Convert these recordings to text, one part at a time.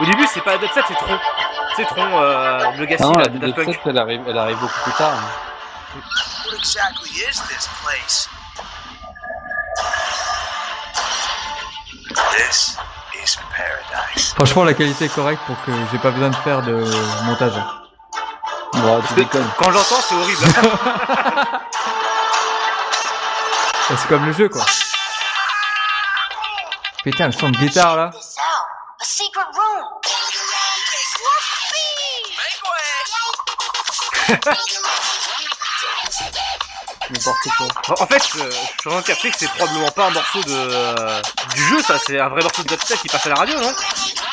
Au début, c'est pas dubstep, c'est Tron. C'est Tron, euh, le Legacy Non, là, la dubstep, elle arrive, elle arrive beaucoup plus tard. hein. What exactly is this place? This is paradise. Franchement, la qualité est correcte pour que j'ai pas besoin de faire de montage. Bon, tu déconnes. Quand j'entends, c'est horrible. C'est comme le jeu, quoi. Putain, le son de guitare, là. N'importe quoi. En fait, euh, je suis en train de capter que c'est probablement pas un morceau de euh, du jeu, ça. C'est un vrai morceau de dubstep qui passe à la radio, non?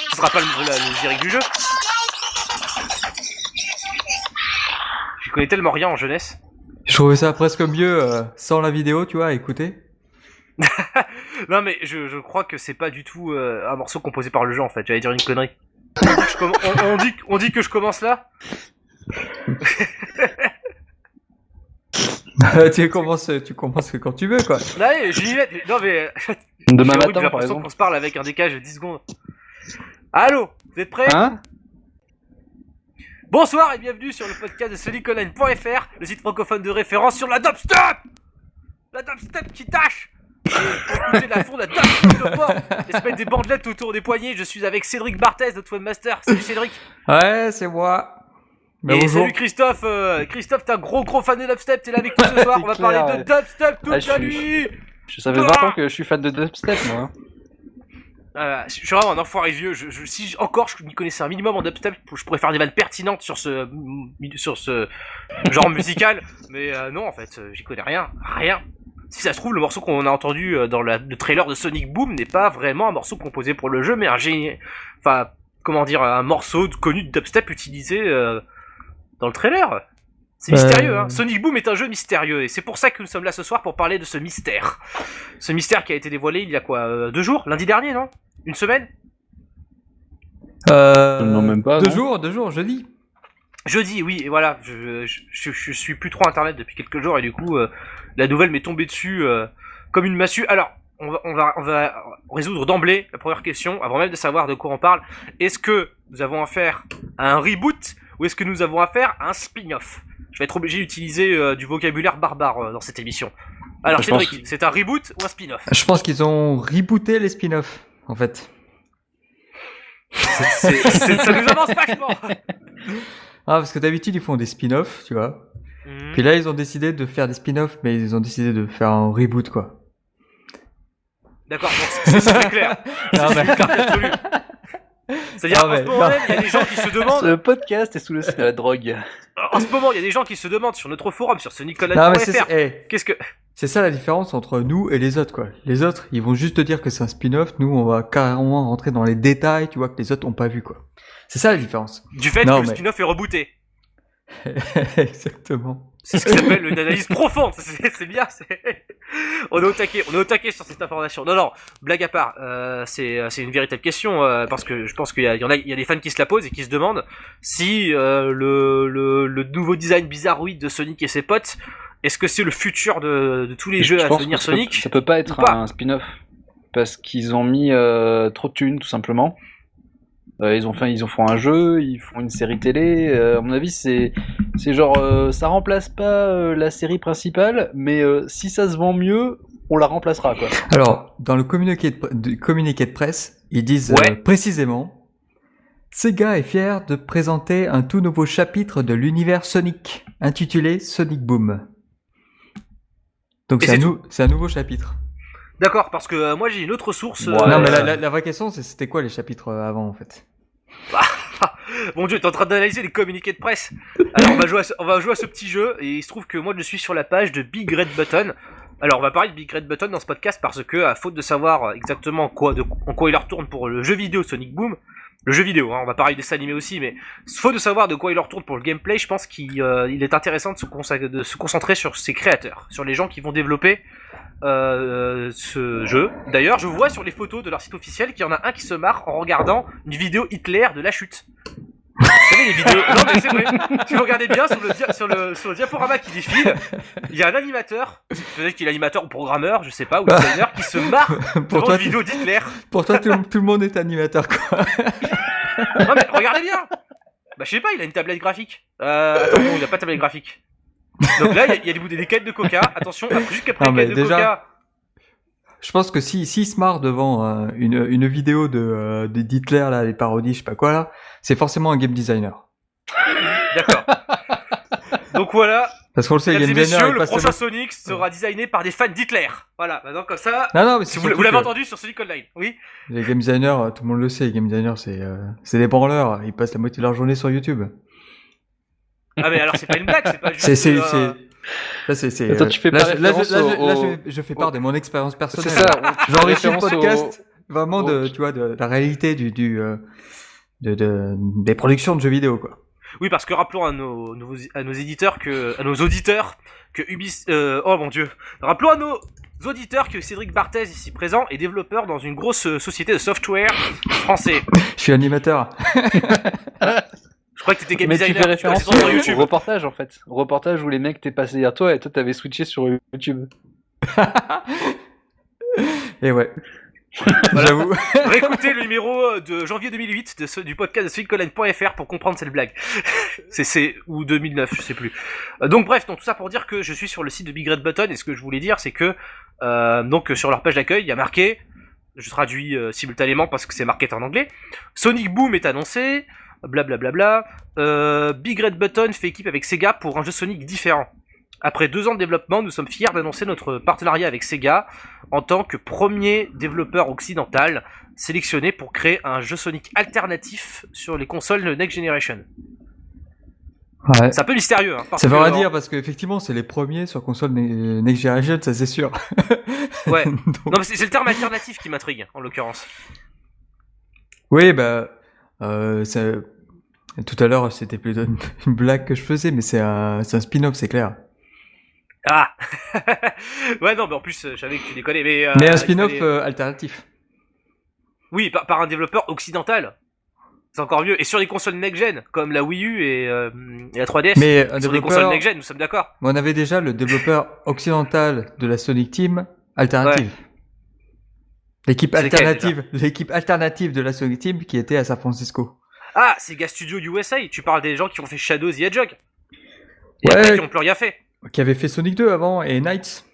Ce sera pas le, la- le générique du jeu. Je connais tellement rien en jeunesse. Je trouvais ça presque mieux euh, sans la vidéo, tu vois, à écouter. Non, mais je, je crois que c'est pas du tout euh, un morceau composé par le jeu en fait. J'allais dire une connerie. On dit dit, on dit que je commence là? Tu commences, tu commences quand tu veux, quoi. Allez, j'ai une lettre. Non, mais. Demain matin, par exemple. qu'on se parle avec un décalage de 10 secondes. Allô Vous êtes prêts Hein? Bonsoir et bienvenue sur le podcast de soniconline.fr, le site francophone de référence sur la dubstep La dubstep qui tâche écouter la fond, la dubstep de et se mettre des bandelettes autour des poignets, je suis avec Cédric Barthez, notre webmaster. Salut Cédric Ouais, c'est moi. Mais Et bonjour. salut Christophe euh, Christophe, t'es un gros gros fan de dubstep, t'es là avec nous ce soir, on va clair, parler de dubstep toute Ah, la nuit Je savais 20 ans que je suis fan de dubstep, moi. hein. Euh, je suis vraiment un enfoiré vieux. Je, je- si encore je m'y connaissais un minimum en dubstep, je pourrais faire des vannes pertinentes sur ce sur ce genre musical. Mais euh, non, en fait, j'y connais rien, rien. Si ça se trouve, le morceau qu'on a entendu euh, dans la- le trailer de Sonic Boom n'est pas vraiment un morceau composé pour le jeu, mais un génie. Enfin, comment dire, un morceau connu de dubstep utilisé euh, dans le trailer. C'est Euh, mystérieux, hein. Sonic Boom est un jeu mystérieux, et c'est pour ça que nous sommes là ce soir pour parler de ce mystère. Ce mystère qui a été dévoilé il y a quoi, euh, deux jours, lundi dernier, non? Une semaine? Euh, Non, même pas, Deux non. jours, deux jours, jeudi. Jeudi, oui, et voilà, je, je, je, je suis plus trop internet depuis quelques jours et du coup, euh, la nouvelle m'est tombée dessus euh, comme une massue. Alors, on va, on va, on va résoudre d'emblée la première question, avant même de savoir de quoi on parle. Est-ce que nous avons affaire à un reboot ou est-ce que nous avons affaire à un spin-off? Je vais être obligé d'utiliser euh, du vocabulaire barbare euh, dans cette émission. Alors, Je pense Cédric, c'est un reboot ou un spin-off? Je pense qu'ils ont rebooté les spin-offs, en fait. C'est- c'est- Ça nous avance vachement Ah, parce que d'habitude, ils font des spin-offs, tu vois. Mhm. Puis là, ils ont décidé de faire des spin-offs, mais ils ont décidé de faire un reboot, quoi. D'accord, donc c'est c'est très clair. Non, mais- absolu. C'est-à-dire, en ce moment non. même, il y a des gens qui se demandent Ce podcast est sous le signe de la drogue. En ce moment, il y a des gens qui se demandent sur notre forum, sur ce nicolas.fr, eh, qu'est-ce que... c'est ça la différence entre nous et les autres, quoi. Les autres, ils vont juste te dire que c'est un spin-off. Nous, on va carrément rentrer dans les détails, tu vois, que les autres ont pas vu, quoi. C'est ça la différence. Du fait Non, que le spin-off est rebooté. Exactement. C'est ce qui s'appelle une analyse profonde. C'est bien. On est au taquet. On est au taquet sur cette information. Non, non. Blague à part. euh, c'est c'est une véritable question euh, parce que je pense qu'il y, a- il y en a, il y a des fans qui se la posent et qui se demandent si euh, le, le le nouveau design bizarroïde de Sonic et ses potes, est-ce que c'est le futur de, de tous les jeux Je à devenir peut- Sonic Ça peut pas être pas un spin-off. Parce qu'ils ont mis euh, trop de thunes, tout simplement. Euh, ils ont fait, ils ont fait un jeu, ils font une série télé. euh, à mon avis, c'est, c'est genre, euh, ça remplace pas la série principale, mais si ça se vend mieux, on la remplacera, quoi. Alors, dans le communiqué de, communiqué de presse, ils disent Ouais. précisément Sega est fier de présenter un tout nouveau chapitre de l'univers Sonic, intitulé Sonic Boom. Donc Et c'est un, c'est nou- c'est un nouveau chapitre. D'accord, parce que euh, moi j'ai une autre source. Ouais. euh, non, mais la, la- la vraie question, c'est c'était quoi les chapitres euh, avant, en fait? Mon dieu, t'es en train d'analyser les communiqués de presse. Alors on va jouer à ce, on va jouer à ce petit jeu et il se trouve que moi je suis sur la page de Big Red Button. Alors on va parler de Big Red Button dans ce podcast parce que à faute de savoir exactement quoi, de, en quoi il leur tourne pour le jeu vidéo Sonic Boom, le jeu vidéo, hein, on va parler des dessins animés aussi, mais faute de savoir de quoi il leur tourne pour le gameplay, je pense qu'il euh, il est intéressant de se, de se concentrer sur ses créateurs, sur les gens qui vont développer euh, ce jeu. D'ailleurs, je vois sur les photos de leur site officiel qu'il y en a un qui se marre en regardant une vidéo Hitler de la chute. Vous savez les vidéos Non mais c'est vrai. Si vous regardez bien sur le, dia- sur le, sur le diaporama qui défile, il y a un animateur, peut-être qu'il est animateur ou programmeur, je sais pas, ou designer, qui se marre pour, toi, une vidéo d'Hitler. tout, pour toi, tout, tout le monde est animateur, quoi. Non mais regardez bien Bah je sais pas, il a une tablette graphique. Euh, attends, non, il a pas de tablette graphique. Donc là, il y a- il y, a des des canettes de coca. Attention, après, juste qu'après Non, les mais canettes de déjà- coca... Je pense que si s'il se marre devant euh, une, une vidéo de euh, de- là, les parodies, je sais pas quoi là, c'est forcément un game designer. D'accord. Donc voilà, Parce qu'on le sait, mesdames et game designer, le prochain Sonic sera designé par des fans d'Hitler. Voilà, maintenant comme ça... Non, non, mais Si vous, l'avez que entendu sur Sonic Online, oui Les game designers, euh, tout le monde le sait, les game designers, c'est euh, c'est des branleurs. Ils passent la moitié de leur journée sur YouTube. Ah mais alors c'est pas une blague, c'est pas juste... C'est c'est euh, c'est là c'est c'est. Attends, euh, tu fais là, pas je- là, je- référence là, je- au- là, au- je, je fais part de mon expérience C'est personnelle. ça. on fait J'enrichis le référence au- podcast vraiment de au- tu vois de, la réalité du du euh, de, de des productions de jeux vidéo quoi. Oui, parce que rappelons à nos, nouveaux- à nos éditeurs que, à nos auditeurs que Ubis, euh, oh mon dieu, rappelons à nos auditeurs que Cédric Barthez, ici présent, est développeur dans une grosse euh, société de software français. Je suis animateur. Je crois que t'étais game Mais tu designer. fais référence sur au, YouTube. reportage en fait. Au reportage où les mecs t'es passé hier toi et toi t'avais switché sur YouTube. Et ouais. Voilà. J'avoue. Réécoutez le numéro de janvier 2008 de ce- du podcast de SweetColline.fr pour comprendre cette blague. c'est, c'est, ou 2009, je sais plus. Euh, donc bref, donc tout ça pour dire que je suis sur le site de Big Red Button et ce que je voulais dire c'est que, euh, donc sur leur page d'accueil, il y a marqué, je traduis euh, simultanément parce que c'est marqué en anglais, Sonic Boom est annoncé, blablabla, euh, Big Red Button fait équipe avec Sega pour un jeu Sonic différent. Après deux ans de développement, nous sommes fiers d'annoncer notre partenariat avec Sega en tant que premier développeur occidental sélectionné pour créer un jeu Sonic alternatif sur les consoles de Next Generation. Ouais. C'est un peu mystérieux. Hein, parce Ça veut que, rien euh, dire parce qu'effectivement c'est les premiers sur console ne- Next Generation, ça c'est sûr. Ouais. Donc- Non, c'est c'est le terme alternatif qui m'intrigue, en l'occurrence. Oui, bah, euh. Tout à l'heure, c'était plutôt une, blague que je faisais, mais c'est un, c'est un spin-off, c'est clair. Ah Ouais, non, mais en plus, euh, je savais que tu déconnais. Mais, euh, mais un spin-off fallait- euh, alternatif. Oui, par, par un développeur occidental. C'est encore mieux. Et sur les consoles next-gen, comme la Wii U et, euh, et la 3DS. Mais un sur les consoles next-gen, nous sommes d'accord. on avait déjà le développeur occidental de la Sonic Team alternative. L'équipe alternative, l'équipe alternative de la Sonic Team qui était à San Francisco. Ah, Sega Studio USA, tu parles des gens qui ont fait Shadows the Hedgehog. Et Ouais. après, qui ont plus rien fait. Qui avait fait Sonic 2 avant et Knights.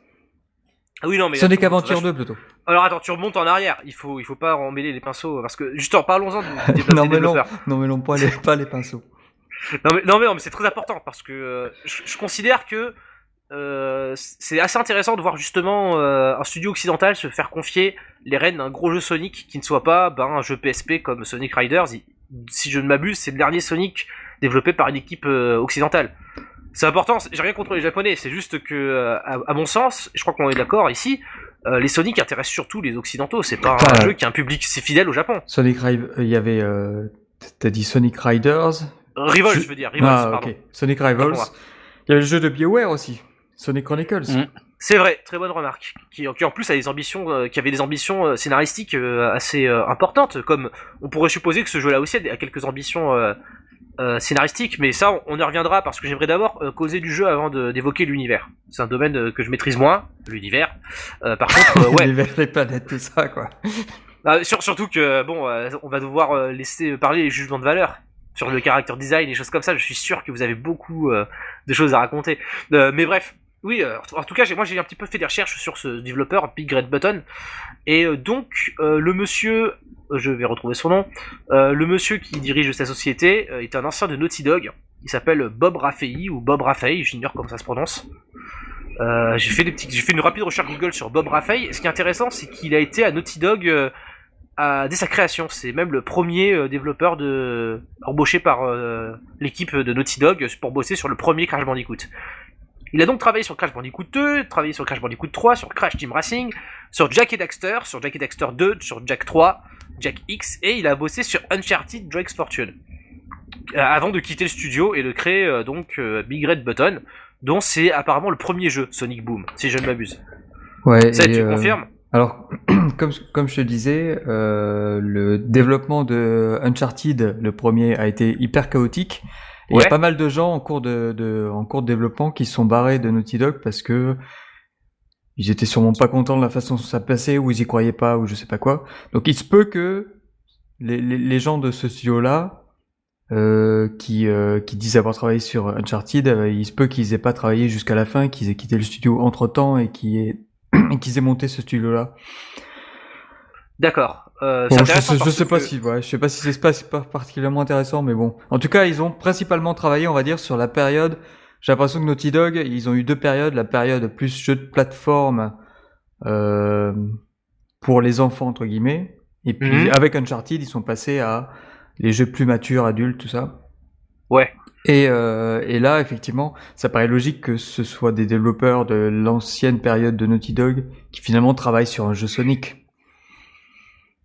Ah oui, non, mais. Sonic là, 2 plutôt. Alors attends, tu remontes en arrière. Il faut, il faut pas emmêler les pinceaux. Parce que, justement, parlons-en du, du développeur- Non des mais non, non mais non, pas les, pas les pinceaux. Non mais, non mais, non, mais c'est très important parce que euh, je, je considère que euh, c'est assez intéressant de voir justement euh, un studio occidental se faire confier les rênes d'un gros jeu Sonic qui ne soit pas ben, un jeu PSP comme Sonic Riders. Si je ne m'abuse, c'est le dernier Sonic développé par une équipe euh, occidentale. C'est important, j'ai rien contre les japonais, c'est juste que, euh, à, à mon sens, je crois qu'on est d'accord ici, euh, les Sonic intéressent surtout les occidentaux, c'est pas un jeu qui a un public si fidèle au Japon. Sonic Rive, il y avait, euh, t'as dit Sonic Riders. Rivals, Je- je veux dire, Rivals, ah, pardon. ok. Sonic Rivals. Il y avait le jeu de BioWare aussi. Sonic Chronicles. Mm. C'est vrai, très bonne remarque. Qui, qui en plus a des ambitions, euh, qui avait des ambitions euh, scénaristiques euh, assez euh, importantes, comme on pourrait supposer que ce jeu-là aussi a, quelques ambitions euh, euh, scénaristiques, mais ça on, on y reviendra parce que j'aimerais d'abord euh, causer du jeu avant d'évoquer l'univers. C'est un domaine euh, que je maîtrise moins, l'univers. Euh, par contre, euh, ouais, Les, les planètes, tout ça, quoi. Ah, sur- surtout que bon, euh, on va devoir euh, laisser parler les jugements de valeur sur le character design et choses comme ça. Je suis sûr que vous avez beaucoup euh, de choses à raconter. Euh, mais bref, oui. euh, en tout cas, moi j'ai un petit peu fait des recherches sur ce développeur Big Red Button et euh, donc euh, le monsieur, je vais retrouver son nom, le monsieur qui dirige sa société est un ancien de Naughty Dog. Il s'appelle Bob Raffei ou Bob Raffei, j'ignore comment ça se prononce. J'ai fait fait une rapide recherche Google sur Bob Raffei. Ce qui est intéressant, c'est qu'il a été à Naughty Dog dès sa création. C'est même le premier développeur embauché par l'équipe de Naughty Dog pour bosser sur le premier Crash Bandicoot. Il a donc travaillé sur Crash Bandicoot 2, travaillé sur Crash Bandicoot 3, sur Crash Team Racing, sur Jack et Daxter, sur Jack et Daxter 2, sur Jack 3, Jack X, et il a bossé sur Uncharted Drake's Fortune. Euh, avant de quitter le studio et de créer euh, donc euh, Big Red Button, dont c'est apparemment le premier jeu, Sonic Boom, si je ne m'abuse. Ouais. Ça, tu euh, confirmes? Alors, comme, comme je te disais, le développement de Uncharted, le premier, a été hyper chaotique. Il y Ouais. a pas mal de gens en cours de, de, en cours de développement qui sont barrés de Naughty Dog parce que ils étaient sûrement pas contents de la façon dont ça passait, ou ils y croyaient pas, ou je sais pas quoi. Donc il se peut que les, les, les gens de ce studio-là, euh, qui, euh, qui disent avoir travaillé sur Uncharted, euh, il se peut qu'ils aient pas travaillé jusqu'à la fin, qu'ils aient quitté le studio entre temps et qu'ils aient, et qu'ils aient monté ce studio-là. D'accord. Euh, Bon, je, sais- je sais pas si, ouais, je sais pas si c'est pas, c'est pas particulièrement intéressant, mais bon. En tout cas, ils ont principalement travaillé, on va dire, sur la période. J'ai l'impression que Naughty Dog, ils ont eu deux périodes, la période plus jeu de plateforme euh, pour les enfants entre guillemets, et puis Mhm. avec Uncharted, ils sont passés à les jeux plus matures, adultes, tout ça. Ouais. Et, euh, et là, effectivement, ça paraît logique que ce soit des développeurs de l'ancienne période de Naughty Dog qui finalement travaillent sur un jeu Sonic.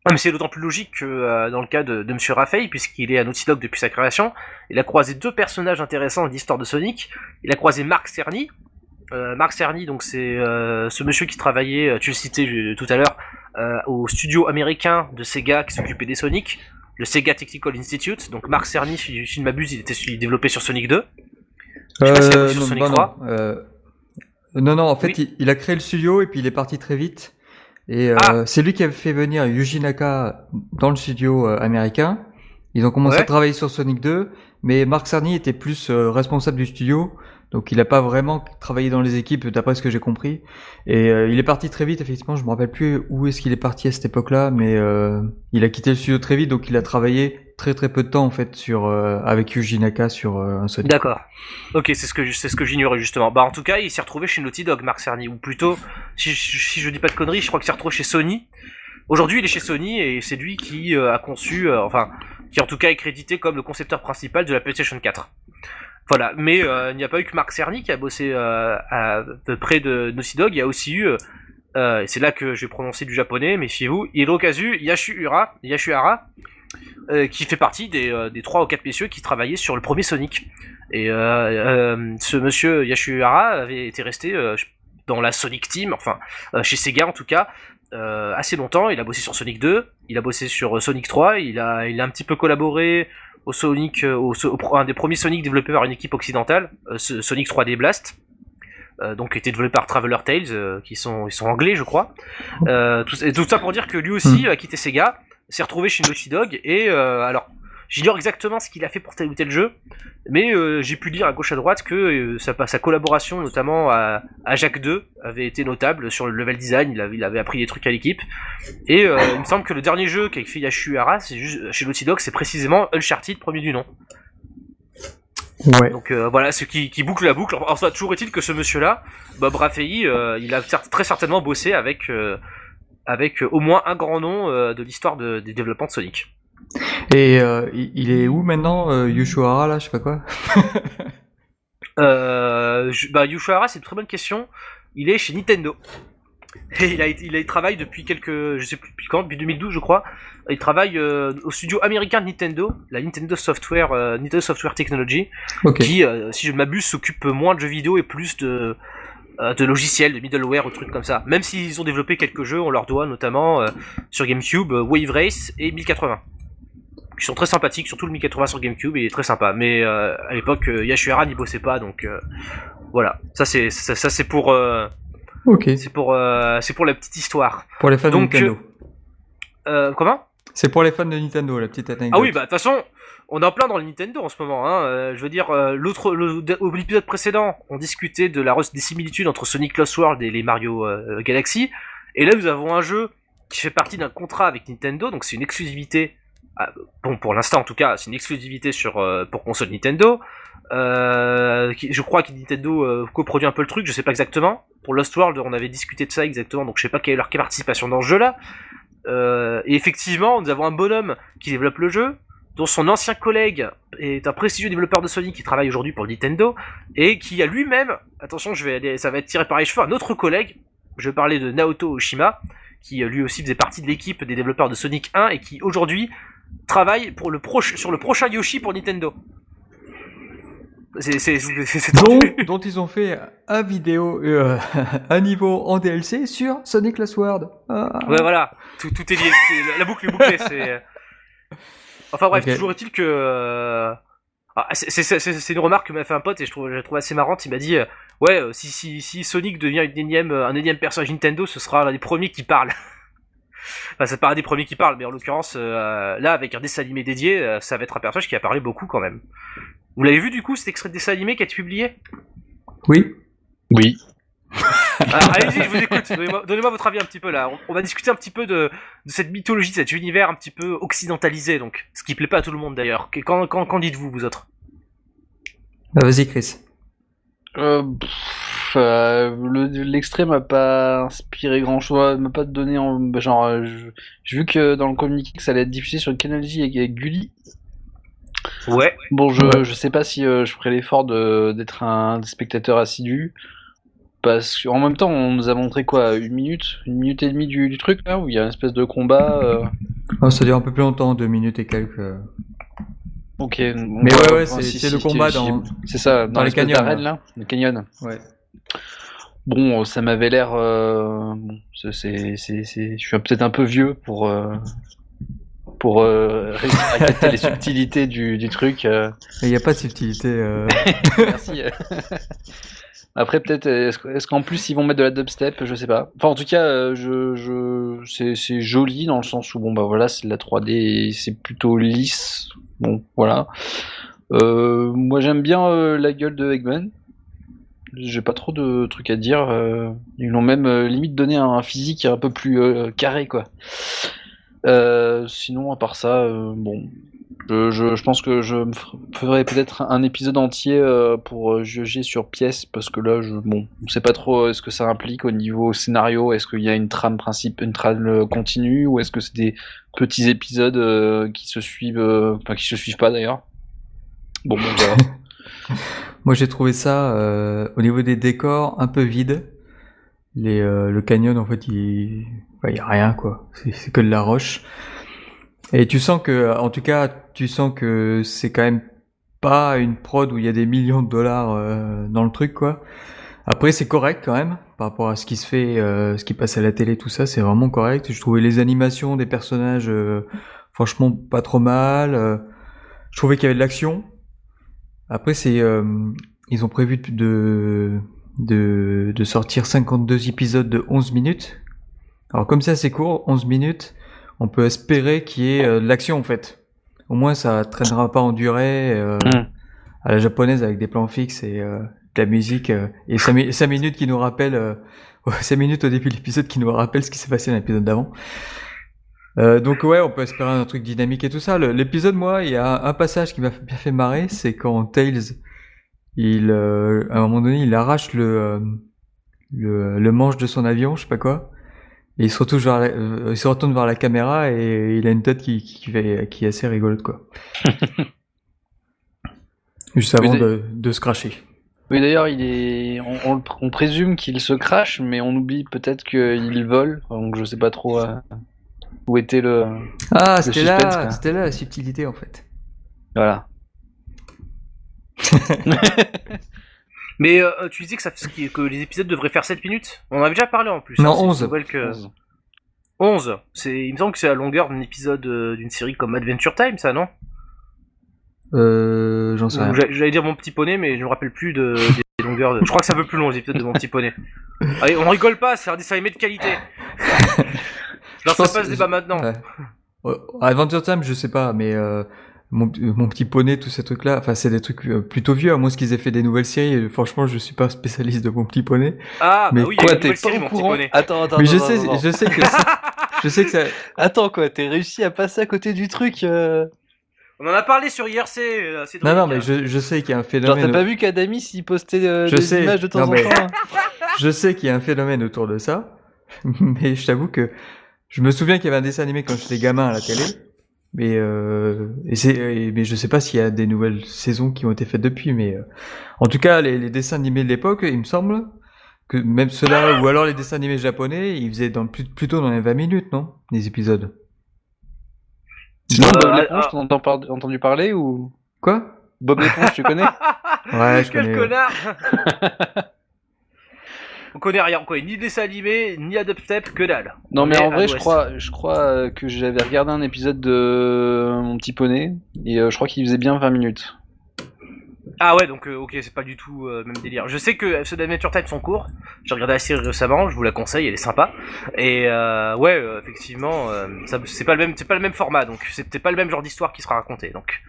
Ah, mais c'est d'autant plus logique que euh, dans le cas de, de Monsieur Raphaël, puisqu'il est à Naughty Dog depuis sa création, il a croisé deux personnages intéressants de l'histoire de Sonic. Il a croisé Mark Cerny. Euh, Mark Cerny, donc c'est euh, ce monsieur qui travaillait, euh, tu le citais euh, tout à l'heure, euh, au studio américain de Sega qui s'occupait des Sonic, le Sega Technical Institute. Donc Mark Cerny, si, je ne m'abuse, il était il développé sur Sonic 2. Je sais pas s'il a bossé sur Sonic non, 3. non, non, non, en fait, Oui. il, il a créé le studio et puis il est parti très vite. Et euh, Ah. c'est lui qui avait fait venir Yuji Naka dans le studio euh, américain. Ils ont commencé Ouais. à travailler sur Sonic 2, mais Mark Cerny était plus euh, responsable du studio, donc il n'a pas vraiment travaillé dans les équipes, d'après ce que j'ai compris. Et euh, il est parti très vite, effectivement. Je me rappelle plus où est-ce qu'il est parti à cette époque-là, mais euh, il a quitté le studio très vite, donc il a travaillé très très peu de temps en fait sur euh, avec Yuji Naka sur un Sonic. D'accord. Ok, c'est ce que c'est ce que j'ignorais justement. Bah en tout cas, il s'est retrouvé chez Naughty Dog, Mark Cerny, ou plutôt, si, si je dis pas de conneries, je crois qu'il s'est retrouvé chez Sony. Aujourd'hui, il est chez Sony et c'est lui qui a conçu, enfin, qui en tout cas est crédité comme le concepteur principal de la PlayStation 4. Voilà, mais euh, il n'y a pas eu que Mark Cerny qui a bossé euh, à, de près de Naughty Dog. Il y a aussi eu, euh, c'est là que j'ai prononcé du japonais, méfiez-vous, Hirokazu Yashuhara, Yashuhara qui fait partie des, des trois ou quatre messieurs qui travaillaient sur le premier Sonic. Et ce monsieur Yashuhara avait été resté dans la Sonic Team, enfin chez Sega en tout cas, assez longtemps. Il a bossé sur Sonic 2, il a bossé sur Sonic 3, il a, il a un petit peu collaboré au Sonic, euh, au, un des premiers Sonic développés par une équipe occidentale, euh, Sonic 3D Blast. euh, donc qui était développé par Traveler Tales, euh, qui sont ils sont anglais je crois. Euh, tout, et tout ça pour dire que lui aussi a quitté Sega, s'est retrouvé chez Naughty Dog et alors j'ignore exactement ce qu'il a fait pour tel ou tel jeu, mais euh, j'ai pu lire à gauche à droite que euh, sa, sa collaboration notamment à, à Jacques 2 avait été notable sur le level design, il avait, il avait appris des trucs à l'équipe et euh, il me semble que le dernier jeu qu'a fait Yashuhara chez Naughty Dog c'est précisément Uncharted premier du nom. Ouais. Donc euh, voilà, ce qui, qui boucle la boucle. Enfin, toujours est-il que ce monsieur-là, Bob Raffei, euh, il a très certainement bossé avec euh, avec au moins un grand nom de l'histoire de- des développements de Sonic. Et euh, il est où maintenant, euh, Yushuhara, là, je sais pas quoi? Euh, bah, Yushuhara, c'est une très bonne question. Il est chez Nintendo. Et il a, été- il a il travaille depuis quelques, je sais plus depuis quand, depuis 2012 je crois. Il travaille euh, au studio américain de Nintendo, la Nintendo Software, euh, Nintendo Software Technology, Ok. qui, euh, si je ne m'abuse, s'occupe moins de jeux vidéo et plus de, de logiciels, de middleware ou trucs comme ça. Même s'ils ont développé quelques jeux, on leur doit notamment sur GameCube Wave Race et 1080. Qui sont très sympathiques, surtout le 1080 sur GameCube, il est très sympa. Mais euh, à l'époque, euh, Yashuhara n'y bossait pas, donc euh, voilà. Ça c'est ça, ça, c'est pour euh, Ok. c'est pour c'est pour la petite histoire. Pour les fans Donc, de Nintendo. Comment? C'est pour les fans de Nintendo, la petite anecdote. Ah oui, bah de toute façon, on est en plein dans le Nintendo en ce moment. Hein. Je veux dire, l'autre, l'épisode précédent, on discutait de la des similitudes entre Sonic Lost World et les Mario Galaxy. Et là, nous avons un jeu qui fait partie d'un contrat avec Nintendo, donc c'est une exclusivité. Ah, bon, pour l'instant en tout cas, c'est une exclusivité sur euh, pour console Nintendo. Euh, je crois que Nintendo euh, coproduit un peu le truc, je sais pas exactement. Pour Lost World, on avait discuté de ça exactement, donc je sais pas quelle est leur participation dans ce jeu-là. Euh, et effectivement, nous avons un bonhomme qui développe le jeu, dont son ancien collègue est un prestigieux développeur de Sonic qui travaille aujourd'hui pour Nintendo, et qui a lui-même, attention, je vais aller, ça va être tiré par les cheveux, un autre collègue, je parler de Naoto Oshima, qui euh, lui aussi faisait partie de l'équipe des développeurs de Sonic 1 et qui aujourd'hui travaille pour le proche, sur le prochain Yoshi pour Nintendo. C'est, dont, dont ils ont fait un vidéo, euh, un niveau en DLC sur Sonic Last World. Ah. Ouais, voilà, tout, tout est lié, la, boucle est bouclée, c'est... Enfin bref, Ok. toujours est-il que... euh, ah, c'est- une remarque que m'a fait un pote et je trouve, je la trouve assez marrante, il m'a dit, euh, ouais, euh, si, si, si Sonic devient une énième, un énième personnage Nintendo, ce sera l'un des premiers qui parle. Enfin, ça paraît des premiers qui parlent, mais en l'occurrence, euh, là, avec un dessin animé dédié, euh, ça va être un personnage qui a parlé beaucoup quand même. Vous l'avez vu du coup, cet extrait de dessin animé qui a été publié? Oui. Oui. Alors, Allez-y, je vous écoute. Donnez-moi donnez-moi votre avis un petit peu là. On, on va discuter un petit peu de, de cette mythologie, de cet univers un petit peu occidentalisé, donc ce qui plaît pas à tout le monde d'ailleurs. Que- Qu'en qu'en- qu'en dites-vous, vous autres? Bah, vas-y, Chris. Euh, pff, euh, le- l'extrait m'a pas inspiré grand chose, m'a pas donné en, bah, genre, euh, j'ai vu que dans le communiqué que ça allait être diffusé sur le Canal J avec, avec Gulli. Ouais. Bon, je, Ouais. je sais pas si euh, je ferai l'effort de d'être un spectateur assidu. Parce qu'en même temps, on nous a montré quoi, une minute, une minute et demie du, du truc là, où il y a une espèce de combat. euh, Oh, ça dure un peu plus longtemps, deux minutes et quelques. Ok. Mais ouais, ouais, c'est- le combat dans- C'est ça, dans, les canyons, là, le canyon. Ouais. Bon, euh, ça m'avait l'air. euh, bon, c'est, je suis peut-être un peu vieux pour euh, pour euh, réussir à capter les subtilités du, du truc. euh. Il n'y a pas de subtilité. euh. Merci. Après, peut-être, est-ce, est-ce qu'en plus ils vont mettre de la dubstep Je sais pas. Enfin, en tout cas, je, je, c'est, c'est joli dans le sens où, bon, bah voilà, c'est de la 3D et c'est plutôt lisse. Bon, voilà. Moi, j'aime bien la gueule de Eggman. J'ai pas trop de trucs à dire. euh, ils l'ont même euh, limite donné un physique un peu plus euh, carré, quoi. Sinon, à part ça, bon, je, je, pense que je ferai peut-être un épisode entier pour juger sur pièce parce que là, je, bon, on sait pas trop ce que ça implique au niveau scénario. Est-ce qu'il y a une trame principe, une trame continue ou est-ce que c'est des petits épisodes qui se suivent, enfin qui se suivent pas d'ailleurs. Bon, bon, voilà. Moi, j'ai trouvé ça euh, au niveau des décors un peu vide. Les, euh, le canyon, en fait, il enfin, y a rien quoi. C'est que de la roche. Et tu sens que, en tout cas, tu sens que c'est quand même pas une prod où il y a des millions de dollars euh, dans le truc quoi. Après, c'est correct quand même par rapport à ce qui se fait, euh, ce qui passe à la télé, tout ça, c'est vraiment correct. Je trouvais les animations des personnages, euh, franchement, pas trop mal. je trouvais qu'il y avait de l'action. Après, c'est, euh, ils ont prévu de, de, de sortir 52 épisodes de 11 minutes. Alors comme ça c'est court, 11 minutes, on peut espérer qu'il y ait euh, de l'action en fait. Au moins ça traînera pas en durée euh, Mm. à la japonaise avec des plans fixes et euh, de la musique euh, et 5, minutes qui nous rappellent euh, 5 minutes au début de l'épisode qui nous rappellent ce qui s'est passé dans l'épisode d'avant. Euh, donc ouais, on peut espérer un truc dynamique et tout ça. L'épisode, moi, il y a un passage qui m'a bien fait marrer, c'est quand Tails, il, euh, à un moment donné, il arrache le, euh, le, le manche de son avion, je sais pas quoi, et il se retourne vers la, il se retourne vers la caméra et il a une tête qui, qui, fait, qui est assez rigolote, quoi. Juste avant de, de se cracher. Oui, d'ailleurs, il est. On, on présume qu'il se crache, mais on oublie peut-être qu'il vole. Donc je sais pas trop où était le. Ah, c'était là, c'était là la subtilité en fait. Voilà. Mais euh, tu disais que, ça, que les épisodes devraient faire 7 minutes? On en avait déjà parlé en plus. Non, hein, c'est une 11. nouvelle Que... 11. C'est, il me semble que c'est la longueur d'un épisode euh, d'une série comme Adventure Time, ça, non? Euh, j'en sais rien. J'allais dire mon petit poney, mais je me rappelle plus de, des longueurs. De... Je crois que c'est un peu plus long les épisodes de mon petit poney. Allez, on rigole pas, c'est un dessin animé de qualité. Lancerai pense- pas ce débat maintenant. Ouais. Euh, Adventure Time, je sais pas, mais euh, mon, mon petit poney, tous ces trucs-là, enfin, c'est des trucs euh, plutôt vieux, à moins qu'ils aient fait des nouvelles séries. et franchement, je suis pas spécialiste de mon petit poney. Ah, bah Mais oui, il y a Quoi, une t'es nouvelle pas série, au mon petit courant poney. Attends, attends, mais je attends, sais, je sais que, je sais que ça. Attends, quoi, t'es réussi à passer à côté du truc. euh On en a parlé sur IRC, euh, Non, non, mais je, je sais qu'il y a un Genre, phénomène. t'as pas vu qu'Adamis il postait euh, Je des sais. images de temps Non, en mais- temps hein Je sais qu'il y a un phénomène autour de ça, mais je t'avoue que je me souviens qu'il y avait un dessin animé quand j'étais gamin à la télé, mais euh, et c'est, et- mais je sais pas s'il y a des nouvelles saisons qui ont été faites depuis, mais euh, en tout cas les, les dessins animés de l'époque, il me semble que même ceux-là ou alors les dessins animés japonais, ils faisaient dans plus- plutôt dans les 20 minutes, non, les épisodes? Sinon, Bob ah, l'éponge, ah. t'en as entendu par- entendu parler ou? Quoi? Bob l'éponge, tu connais? Ouais, je Quel connais. connard On connaît rien, on connaît ni dessin animé, ni à dubstep, que dalle. Non On mais en vrai je crois, je crois euh, que j'avais regardé un épisode de Mon Petit Poney et euh, je crois qu'il faisait bien 20 minutes. Ah ouais, donc euh, ok, c'est pas du tout euh, le même délire. Je sais que ceux d'Adventure Time sont courts. J'ai regardé la série récemment, je vous la conseille, elle est sympa. Et euh, ouais, euh, effectivement, euh, c'est pas le même, c'est pas le même format, donc c'est peut-être pas le même genre d'histoire qui sera raconté. Donc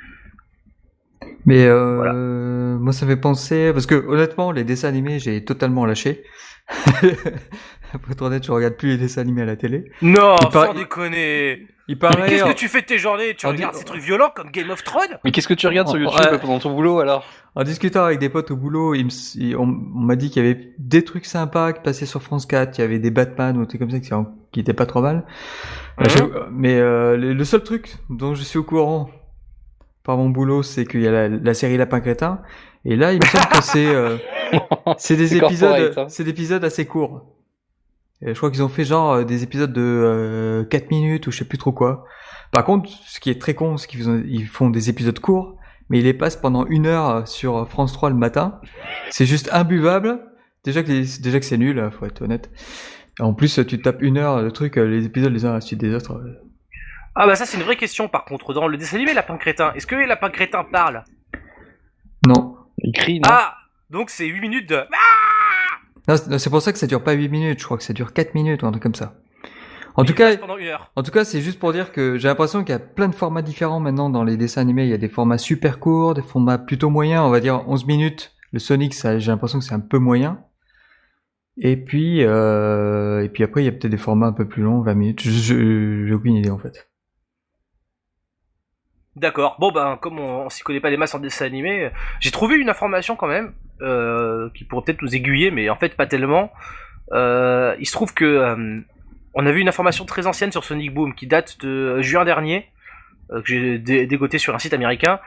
Mais euh, moi, ça fait penser parce que honnêtement, les dessins animés, j'ai totalement lâché. Pour être honnête, je regarde plus les dessins animés à la télé. non, Il sans déconner. Il Mais paraît. qu'est-ce que tu fais de tes journées? Tu on regardes ces trucs violents comme Game of Thrones? Mais qu'est-ce que tu regardes sur YouTube Ouais. pendant ton boulot alors? En discutant avec des potes au boulot, me on, on m'a dit qu'il y avait des trucs sympas qui passaient sur France 4, il y avait des Batman ou des trucs comme ça qui, étaient pas trop mal. Mais euh, le seul truc dont je suis au courant par mon boulot, c'est qu'il y a la, la série Lapin Crétin. Et là, il me semble que c'est euh, c'est des épisodes, hein. c'est des épisodes assez courts. Et je crois qu'ils ont fait genre euh, des épisodes de euh, 4 minutes ou je sais plus trop quoi. Par contre, ce qui est très con, c'est qu'ils font, ils font des épisodes courts, mais ils les passent pendant une heure sur France 3 le matin. C'est juste imbuvable. Déjà que, les- déjà que c'est nul, euh, faut être honnête. Et en plus, tu tapes une heure de trucs, euh, les épisodes les uns à la suite des autres. Ah bah ça c'est une vraie question par contre. Dans le dessin animé Lapin Crétin, est-ce que les lapins crétins parlent? Non. Il crie, non? Ah Donc c'est 8 minutes de... Non, c'est- pour ça que ça dure pas 8 minutes, je crois que ça dure 4 minutes ou un truc comme ça. En tout cas, passent pendant une heure. En tout cas, c'est juste pour dire que j'ai l'impression qu'il y a plein de formats différents maintenant dans les dessins animés. Il y a des formats super courts, des formats plutôt moyens, on va dire 11 minutes. Le Sonic, ça, j'ai l'impression que c'est un peu moyen. Et puis, euh, et puis après, il y a peut-être des formats un peu plus longs, 20 minutes. Je- je- J'ai aucune idée en fait. D'accord. Bon ben comme on, s'y connaît pas des masses en dessin animé, j'ai trouvé une information quand même euh, qui pourrait peut-être nous aiguiller, mais en fait pas tellement. Euh, il se trouve que euh, on a vu une information très ancienne sur Sonic Boom qui date de juin dernier, que j'ai dé- dégoté sur un site américain,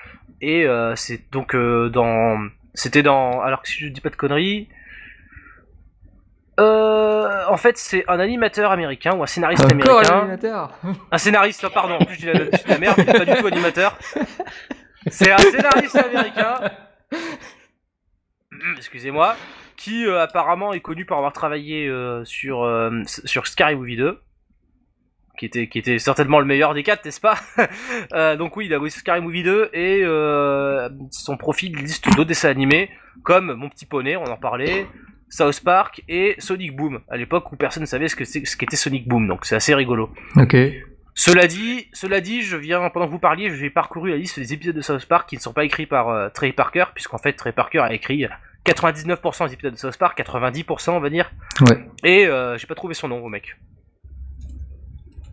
et c'est donc dans, c'était dans, alors que si je dis pas de conneries. Euh, en fait, c'est un animateur américain ou un scénariste Encore américain. l'animateur Un scénariste, oh, pardon, en plus je dis la, je dis la merde, il est pas du tout animateur. C'est un scénariste américain. Hum, Excusez-moi. Qui euh, apparemment est connu pour avoir travaillé euh, sur, euh, sur Scary Movie 2. Qui était, qui était certainement le meilleur des quatre, n'est-ce pas? Donc oui, il a sur Scary Movie 2 et son profil liste d'autres dessins animés comme Mon Petit Poney, on en parlait, South Park et Sonic Boom, à l'époque où personne ne savait ce c'est- ce qu'était Sonic Boom, donc c'est assez rigolo. Ok. Cela dit, cela dit, je viens pendant que vous parliez, j'ai parcouru la liste des épisodes de South Park qui ne sont pas écrits par euh, Trey Parker, puisqu'en fait Trey Parker a écrit 99% des épisodes de South Park, 90% on va dire, Ouais. et euh, j'ai pas trouvé son nom au mec.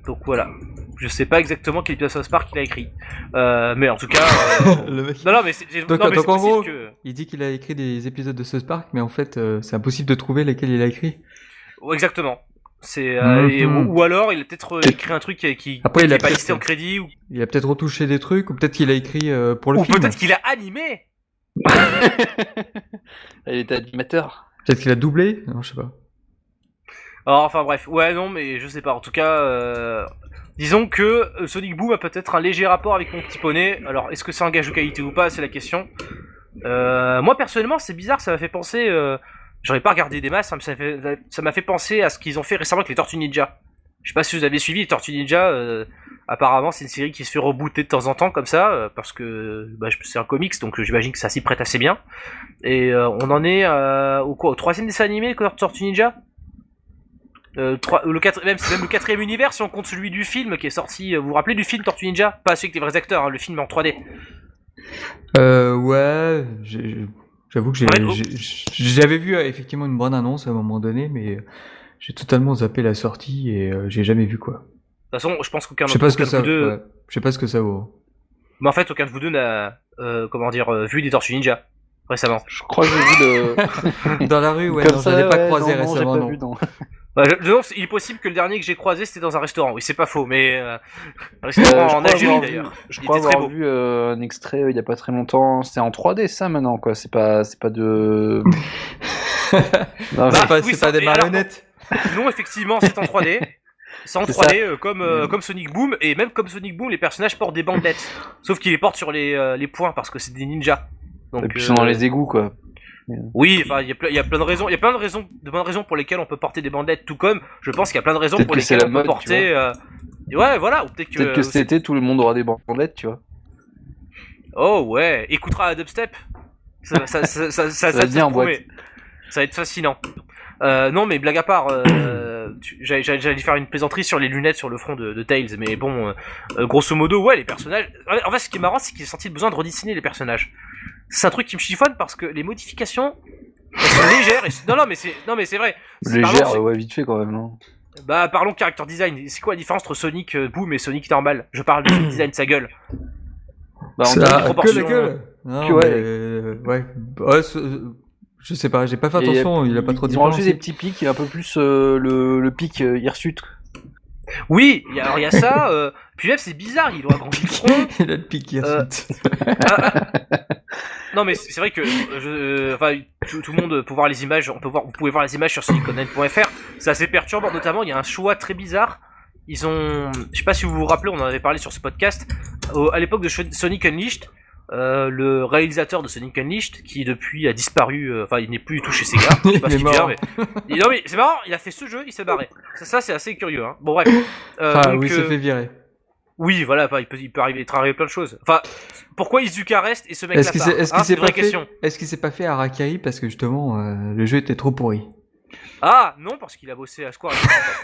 Donc voilà, je sais pas exactement quel épisode de South Park il a écrit, Euh, mais en tout cas, euh, Le mec. non non mais c'est j'ai- Donc- non, mais donc, c'est en possible gros- que, Il dit qu'il a écrit des épisodes de South Park, mais en fait, euh, c'est impossible de trouver lesquels il a écrit. Ouais, exactement. C'est euh, Mhm. ou, ou alors il a peut-être écrit un truc qui, qui, Après, qui il a est pas listé en crédit ou, Il a peut-être retouché des trucs, ou peut-être qu'il a écrit euh, pour le ou film. peut-être qu'il a animé. Il était animateur. Peut-être qu'il a doublé Non, je sais pas. Alors, enfin bref, ouais non mais je sais pas. En tout cas, euh, disons que euh, Sonic Boom a peut-être un léger rapport avec mon petit poney. Alors est-ce que c'est un gage de qualité ou pas, c'est la question. Euh, moi personnellement, c'est bizarre, ça m'a fait penser. Euh, J'aurais pas regardé des masses, hein, mais ça m'a fait- penser à ce qu'ils ont fait récemment avec les Tortues Ninja. Je sais pas si vous avez suivi les Tortues Ninja. euh, apparemment, c'est une série qui se fait rebooter de temps en temps comme ça, parce que bah, c'est un comics, donc j'imagine que ça s'y prête assez bien. Et on en est au quoi Au troisième dessin animé, les Tortues Ninja? Euh, trois- le quatre- même, c'est même le quatrième univers si on compte celui du film qui est sorti. euh, Vous vous rappelez du film Tortue Ninja? Pas celui avec les vrais acteurs, hein, le film en 3D. Euh, ouais, j'avoue que oh. j'avais vu euh, effectivement une bonne annonce à un moment donné, mais j'ai totalement zappé la sortie et euh, j'ai jamais vu quoi. De toute façon, je pense qu'aucun ce que ça, vous deux, ouais, je sais pas ce que ça vaut. mais en fait, aucun de vous deux n'a, euh, comment dire, vu des Tortues Ninja récemment. Je crois que j'ai vu le. Dans la rue, ouais, Comme non, ça, je l'ai pas ouais, croisé non, non, j'ai récemment, pas non. vu, non. Bah, il est possible que le dernier que j'ai croisé c'était dans un restaurant. Oui, c'est pas faux, mais euh, un Euh, restaurant je en crois Algérie avoir d'ailleurs. vu- Je crois avoir beau. vu euh, un extrait euh, il y a pas très longtemps. C'est en 3D ça maintenant quoi. C'est pas, c'est pas de. Non, Bah, c'est pas, oui, c'est ça- pas des alors- marionnettes. Non, effectivement, c'est en 3D. C'est en C'est 3D euh, comme, euh, Mm. comme Sonic Boom, et même comme Sonic Boom, les personnages portent des bandelettes. Sauf qu'ils les portent sur les, euh, les poings parce que c'est des ninjas. Donc, Et puis ils sont dans les égouts quoi. Oui, enfin, il y, a plein- de raisons, il y a plein de raisons, de bonnes raisons pour lesquelles on peut porter des bandelettes, tout comme je pense qu'il y a plein de raisons pour lesquelles on peut mode, porter. euh, Ouais, voilà, ou peut-être que. Cet été tout le monde aura des bandelettes, tu vois. Oh ouais, écoutera la dubstep. Ça, ça, ça, ça, ça, va bien en boîte. Ça va être fascinant. Euh, non, mais blague à part, euh, j'allais faire une plaisanterie sur les lunettes sur le front de, de Tails, mais bon, euh, euh, grosso modo, ouais, les personnages. En fait, ce qui est marrant, c'est qu'ils ont senti le besoin de redessiner les personnages. C'est un truc qui me chiffonne parce que les modifications elles sont légères. Et... Non, non, mais c'est non, mais c'est vrai. C'est- pardon, Légère, c'est- ouais, vite fait quand même. non Bah, parlons character design. C'est quoi la différence entre Sonic euh, Boom et Sonic normal? Je parle de Sonic design, sa gueule. Bah, on que la proportion, gueule. Non, que ouais. euh, ouais. Ouais, je sais pas, j'ai pas fait attention, il a pas trop Ils ont rajouté des petits pics et un peu plus euh, le, le pic euh, hirsute. Oui, il y a- alors il y a ça. euh, Puis même, c'est bizarre. Ils ont agrandi le front. il a le piqué Euh. Non mais c'est vrai que je, euh, enfin, tout, tout le monde peut voir les images, on peut voir, vous pouvez voir les images sur soniconline.fr. C'est assez perturbant, notamment il y a un choix très bizarre. Ils ont, je sais pas si vous vous rappelez, on en avait parlé sur ce podcast. À l'époque de Sonic Unleashed, euh, le réalisateur de Sonic Unleashed, qui depuis a disparu, euh, enfin il n'est plus du tout chez Sega. Il est mort. mais Il- non mais c'est marrant, il a fait ce jeu, il s'est barré. Ça, ça c'est assez curieux. Hein. Bon bref. Euh, Enfin, donc, oui, il s'est euh, fait virer. oui, voilà, il peut, il peut arriver, il peut arriver plein de choses. Enfin, pourquoi Izuka reste et ce mec-là Est-ce qu'il s'est est-ce Hein, s'est pas fait question. Est-ce qu'il s'est pas fait Harakiri parce que justement le jeu était trop pourri? Ah non, parce qu'il a bossé à Square.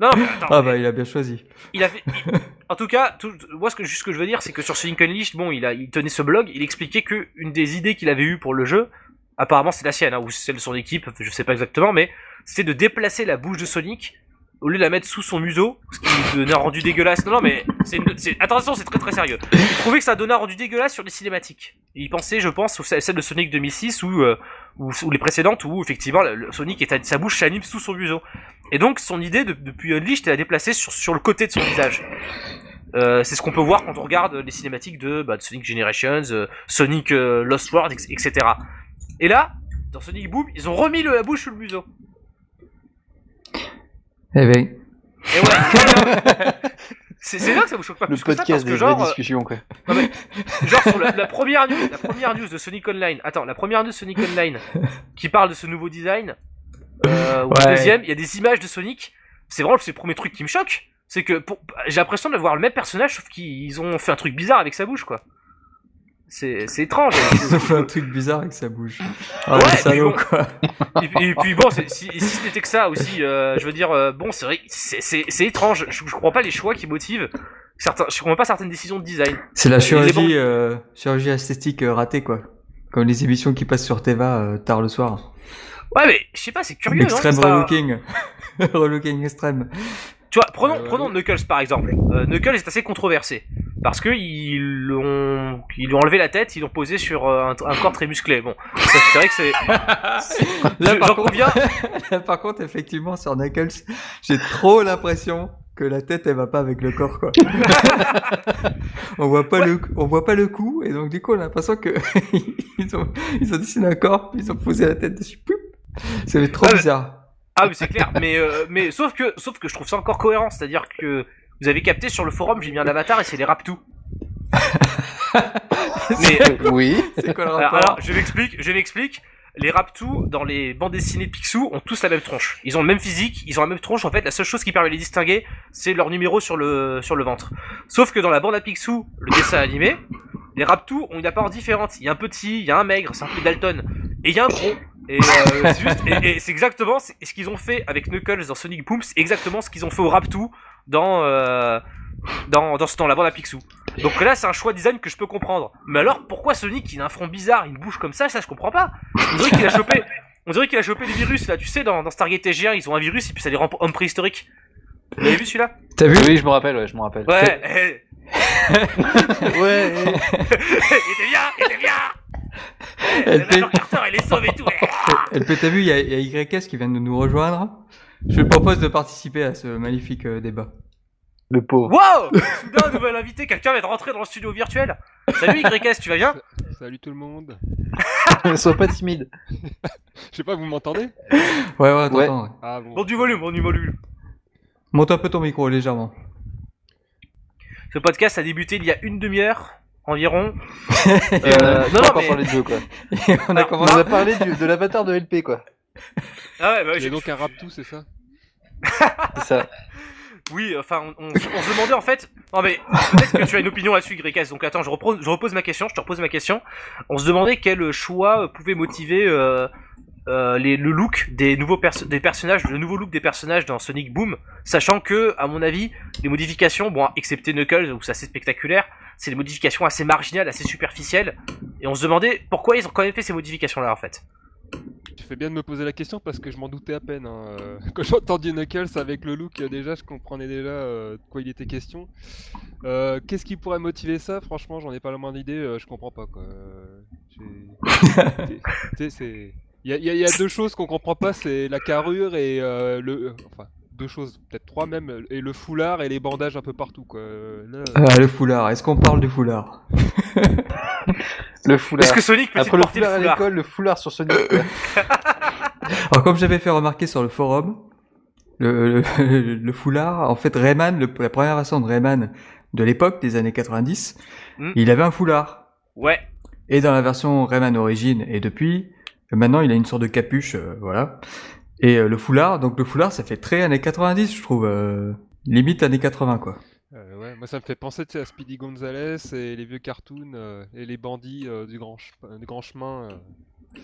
non, mais attends. Ah bah il a bien choisi. Il a fait. il- En tout cas, moi, ce que, juste ce que je veux dire, c'est que sur Sonic Unleashed, bon, il a, tenait ce blog, il expliquait que une des idées qu'il avait eues pour le jeu, apparemment c'est la sienne, hein, ou celle de son équipe, je sais pas exactement, mais c'est de déplacer la bouche de Sonic au lieu de la mettre sous son museau, ce qui donnait un rendu dégueulasse. Non, non, mais c'est, attention, c'est très très sérieux. Il trouvait que ça donnait un rendu dégueulasse sur les cinématiques. Il pensait, je pense, au celle de Sonic 2006 ou, euh, ou, les précédentes où effectivement Sonic est à- sa bouche s'anime sous son museau. Et donc son idée de- depuis Unleashed était à déplacer sur, sur le côté de son visage. Euh, c'est ce qu'on peut voir quand on regarde les cinématiques de, bah, Sonic Generations, euh, Sonic Lost World, etc. Et là, dans Sonic Boom, ils ont remis la bouche sous le museau. Eh ben, Et ouais. c'est c'est là que ça vous choque pas Le plus que ça, parce podcast que genre, euh, quoi. genre sur la, la première news, la première news de Sonic Online. Attends, la première news de Sonic Online qui parle de ce nouveau design. Euh, ou Ouais. la deuxième, il y a des images de Sonic. C'est vraiment le premier truc qui me choque. C'est que pour- j'ai l'impression de voir le même personnage, sauf qu'ils ont fait un truc bizarre avec sa bouche, quoi. C'est c'est étrange. il a fait un truc bizarre avec sa bouche. Ah Ouais, salaud bon. quoi. et, puis- et puis bon, si, si c'était que ça aussi, euh, je veux dire, euh, bon, c'est vrai, c'est- c'est c'est étrange. Je, je comprends pas les choix qui motivent certains. Je comprends pas certaines décisions de design. C'est la chirurgie, euh, chirurgie esthétique euh, ratée quoi. Comme les émissions qui passent sur Teva tard le soir. Ouais, mais je sais pas, c'est curieux. Extrême pas- relooking. relooking extrême. Tu vois, prenons, Euh, prenons. Knuckles par exemple. Euh, Knuckles est assez controversé parce que ils l'ont, ils lui ont enlevé la tête, ils l'ont posé sur euh, un, un corps très musclé. Bon, ça, c'est vrai que c'est. Là, par contre-. Là, par contre, effectivement, sur Knuckles, j'ai trop l'impression que la tête, elle va pas avec le corps, quoi. on voit pas le, on voit pas le cou, et donc du coup, on a l'impression que ils ont, ils ont dessiné un corps, puis ils ont posé la tête dessus. Poup. Ça va être trop Ouais, mais- bizarre. Ah, mais c'est clair. Mais euh, mais sauf que sauf que je trouve ça encore cohérent, c'est-à-dire que vous avez capté sur le forum, j'ai mis un avatar et c'est les Raptous. mais Oui. C'est quoi le alors, je m'explique, je m'explique. Les Raptous dans les bandes dessinées de Picsou ont tous la même tronche. Ils ont le même physique, ils ont la même tronche. En fait, la seule chose qui permet de les distinguer, c'est leur numéro sur le sur le ventre. Sauf que dans la bande à Picsou, le dessin animé, les Raptous ont une apparence différente. Il y a un petit, il y a un maigre, c'est un peu Dalton, et il y a un gros. Et, euh, c'est et- exactement ce qu'ils ont fait avec Knuckles dans Sonic Boom, c'est exactement ce qu'ils ont fait au Raptou dans euh, dans dans, dans la bande à Picsou. Donc là, c'est un choix design que je peux comprendre. Mais alors, pourquoi Sonic il a un front bizarre, une bouche comme ça, ça je comprends pas. On dirait qu'il a chopé, on dirait qu'il a chopé des virus là. Tu sais, dans, dans Stargate SG1, ils ont un virus et puis ça les rend hommes préhistoriques. Vous l'avez vu celui-là? T'as vu? Oui, je me rappelle, ouais, je me rappelle. Ouais. Ouais. il était bien, il était bien. Elle le Major Carter, il est sauvé et tout. LP, t'as vu, il y a, il y a YS qui vient de nous rejoindre. Je lui propose de participer à ce magnifique euh, débat. Le pauvre. Wow Soudain, nouvel invité, quelqu'un vient de rentrer dans le studio virtuel. Salut YS, tu vas bien Salut tout le monde. Sois pas timide. Je sais pas, vous m'entendez Ouais, ouais, t'entends. ouais. Ah bon. Bon du volume, bon du volume. Monte un peu ton micro, légèrement. Ce podcast a débuté il y a une demi-heure environ. On a Euh, non, pas non, encore mais- parlé de jeu, quoi. On a On commencé. a parlé du- de l'avatar de LP, quoi. Ah ouais, bah, j'ai- a donc un Raptou, c'est ça C'est ça. Oui, enfin, on, se demandait en fait. Non mais peut-être que tu as une opinion là-dessus, Grécas. Donc attends, je, repose, ma question. Je te repose ma question. On se demandait quel choix pouvait motiver euh, euh, le des personnages, le nouveau look des personnages dans Sonic Boom, sachant que, à mon avis, les modifications, bon, excepté Knuckles où c'est assez spectaculaire, c'est des modifications assez marginales, assez superficielles. Et on se demandait pourquoi ils ont quand même fait ces modifications-là en fait. Tu fais bien de me poser la question parce que je m'en doutais à peine. hein. Euh, Quand j'ai entendu Knuckles avec le look, euh, déjà, je comprenais déjà euh, de quoi il était question. Euh, Qu'est-ce qui pourrait motiver ça? Franchement, j'en ai pas la moindre idée. je comprends pas quoi. C'est. Il y a, y y deux choses qu'on comprend pas, c'est la carrure et euh, le. Enfin, deux choses, peut-être trois même, et le foulard et les bandages un peu partout quoi. Là, Ah, le foulard. Est-ce qu'on parle du foulard? Le foulard. Est-ce que Sonic peut Après le porter le foulard à foulard l'école, le foulard sur Sonic. Alors, comme j'avais fait remarquer sur le forum, le, le, le foulard, en fait, Rayman, le- la première version de Rayman de l'époque, des années 90, Hmm. il avait un foulard. Ouais. Et dans la version Rayman Origin, et depuis, maintenant, il a une sorte de capuche, euh, voilà. Et euh, le foulard, donc le foulard, ça fait très années 90, je trouve. euh, limite années 80, quoi. Ouais, moi ça me fait penser tu sais, à Speedy Gonzales et les vieux cartoons euh, et les bandits euh, du, grand ch- euh, du grand chemin. euh.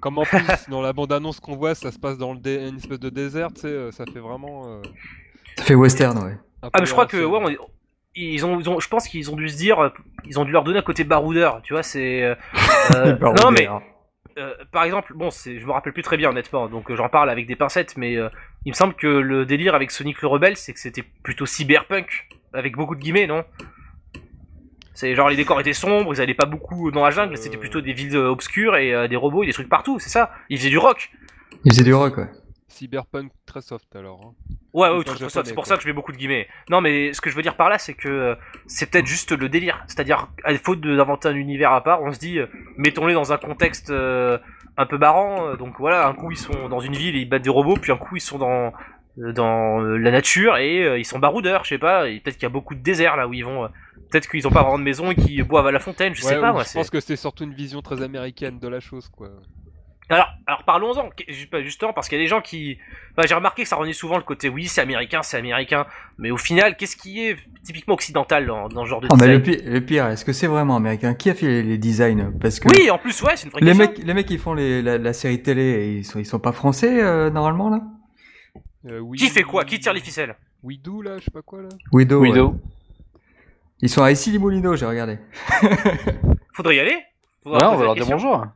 Comme en plus, dans la bande-annonce qu'on voit, ça se passe dans le dé- une espèce de désert, tu sais, euh, ça fait vraiment. euh, Ça fait western, ouais. Ah mais je crois que l'ancienne. ouais, on est- ils ont, ils ont, je pense qu'ils ont dû se dire, ils ont dû leur donner un côté baroudeur, tu vois, c'est. non mais euh, par exemple, bon, je me rappelle plus très bien honnêtement, donc euh, j'en parle avec des pincettes, mais euh, il me semble que le délire avec Sonic le Rebelle, c'est que c'était plutôt cyberpunk, avec beaucoup de guillemets, non? C'est genre les décors étaient sombres, ils allaient pas beaucoup dans la jungle, Euh. c'était plutôt des villes euh, obscures et euh, des robots et des trucs partout, c'est ça? Ils faisaient du rock. Il faisait du rock, ouais. Cyberpunk très soft alors. hein. Ouais, ouais, c'est pour ça que je mets beaucoup de guillemets. Non, mais ce que je veux dire par là, c'est que euh, c'est peut-être juste le délire. C'est-à-dire, à faute d'inventer un univers à part, on se dit, euh, mettons-les dans un contexte euh, un peu marrant. donc voilà, un coup ils sont dans une ville et ils battent des robots, puis un coup ils sont dans dans la nature et euh, ils sont baroudeurs, je sais pas. Peut-être qu'il y a beaucoup de désert là où ils vont. euh, peut-être qu'ils ont pas vraiment de maison et qu'ils boivent à la fontaine, je sais pas. Moi, je pense que c'est surtout une vision très américaine de la chose quoi. Alors, alors parlons-en, justement, parce qu'il y a des gens qui... Bah, j'ai remarqué que ça revenait souvent le côté, oui, c'est américain, c'est américain, mais au final, qu'est-ce qui est typiquement occidental dans, dans ce genre de Oh, mais design le pire, le pire, est-ce que c'est vraiment américain? Qui a fait les, les designs? Parce que Oui, en plus, ouais, c'est une vraie les question. mecs, les mecs qui font les, la, la série télé, ils sont, ils sont pas français euh, normalement là? Euh, oui- Qui fait quoi? Qui tire les ficelles? Widow là, je sais pas quoi là. Widow. ouais. Widow. Ils sont à issy les Moulineaux, j'ai regardé. Faudrait y aller Ouais, Faudrait on poser va leur dire bonjour.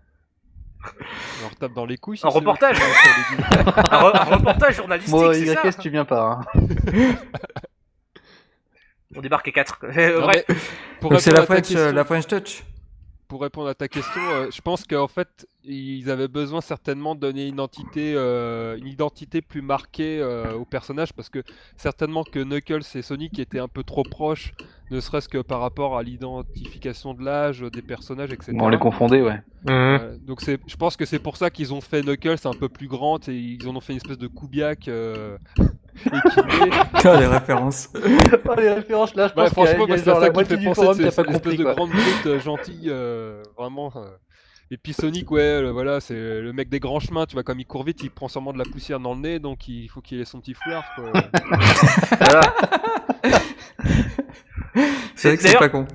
On leur tape dans les couilles. si Un reportage. un, re- un reportage journalistique, Moi, c'est ça tu viens pas. Hein. On débarque à 4. Non, Bref, c'est la French, euh, la French Touch. Pour répondre à ta question, euh, je pense qu'en fait, ils avaient besoin certainement de donner une identité, euh, une identité plus marquée euh, au personnage, parce que certainement que Knuckles et Sonic étaient un peu trop proches, ne serait-ce que par rapport à l'identification de l'âge des personnages, etc. On les confondait, ouais. Euh, donc c'est, je pense que c'est pour ça qu'ils ont fait Knuckles un peu plus grand et ils en ont fait une espèce de Kubiak euh. Ah, les références. Oh, les références là, je Ouais, pense qu'il y a- franchement, il y a moi, c'est genre ça la qui moitié du forum de qui a cette pas espèce compris. de quoi. grande brute euh, gentille, euh, vraiment. euh. Et puis Sonic, ouais, le- voilà, c'est le mec des grands chemins, tu vois, comme il court vite, il prend sûrement de la poussière dans le nez, donc il faut qu'il ait son petit foulard, quoi. voilà. C'est vrai que c'est pas con.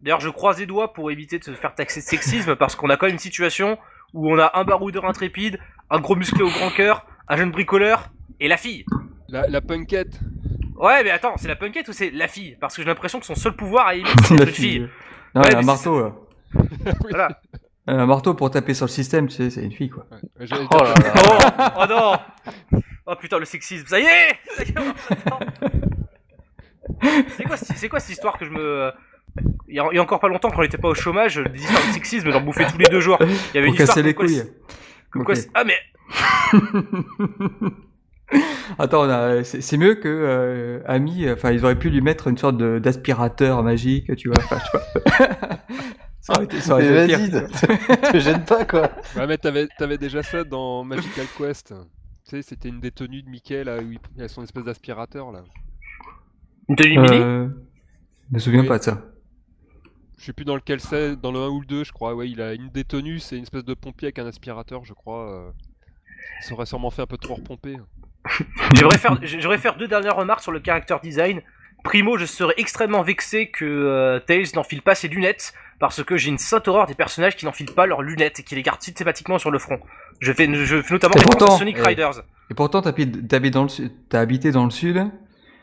D'ailleurs, je croise les doigts pour éviter de se faire taxer de sexisme parce qu'on a quand même une situation où on a un baroudeur intrépide, un gros musclé au grand cœur, un jeune bricoleur et la fille. La, la punkette. Ouais, mais attends, c'est la punkette ou c'est la fille? Parce que j'ai l'impression que son seul pouvoir à limite, c'est La fille. Non, Ouais, un mais marteau. là. Voilà. Un marteau pour taper sur le système, tu sais, c'est une fille quoi. Ouais, Oh dire- là là. Oh, oh non Oh putain, le sexisme, ça y est, Ça y est. C'est quoi, c'est quoi cette histoire que je me... Il y, a, il y a encore pas longtemps, quand on était pas au chômage, des histoires de sexisme, j'en bouffais tous les deux jours. Il y avait Pour une histoire casser les couilles. quoi Ah mais... Attends, on a- c'est mieux que euh, Ami. Enfin, ils auraient pu lui mettre une sorte de- d'aspirateur magique, tu vois. Enfin, je ça aurait été, ça aurait Mais été vas-y, pire. te te gêne pas quoi. Ouais, mais t'avais, t'avais déjà ça dans Magical Quest. Tu sais, c'était une des tenues de Mickey, là, où il il a son espèce d'aspirateur, là. Une tenue mini Euh, je me souviens Oui. pas de ça. Je sais plus dans lequel c'est, dans le 1 ou le 2, je crois. Ouais, il a une des tenues, c'est une espèce de pompier avec un aspirateur, je crois. euh. Il s'aurait sûrement fait un peu trop repomper. J'aimerais faire, j'aimerais faire deux dernières remarques sur le character design. Primo, je serais extrêmement vexé que euh, Tails n'enfile pas ses lunettes parce que j'ai une sainte horreur des personnages qui n'enfilent pas leurs lunettes et qui les gardent systématiquement sur le front. Je fais, je fais notamment référence à pourtant, Sonic Riders. Et pourtant, t'habites t'habites dans le sud, t'as habité dans le sud.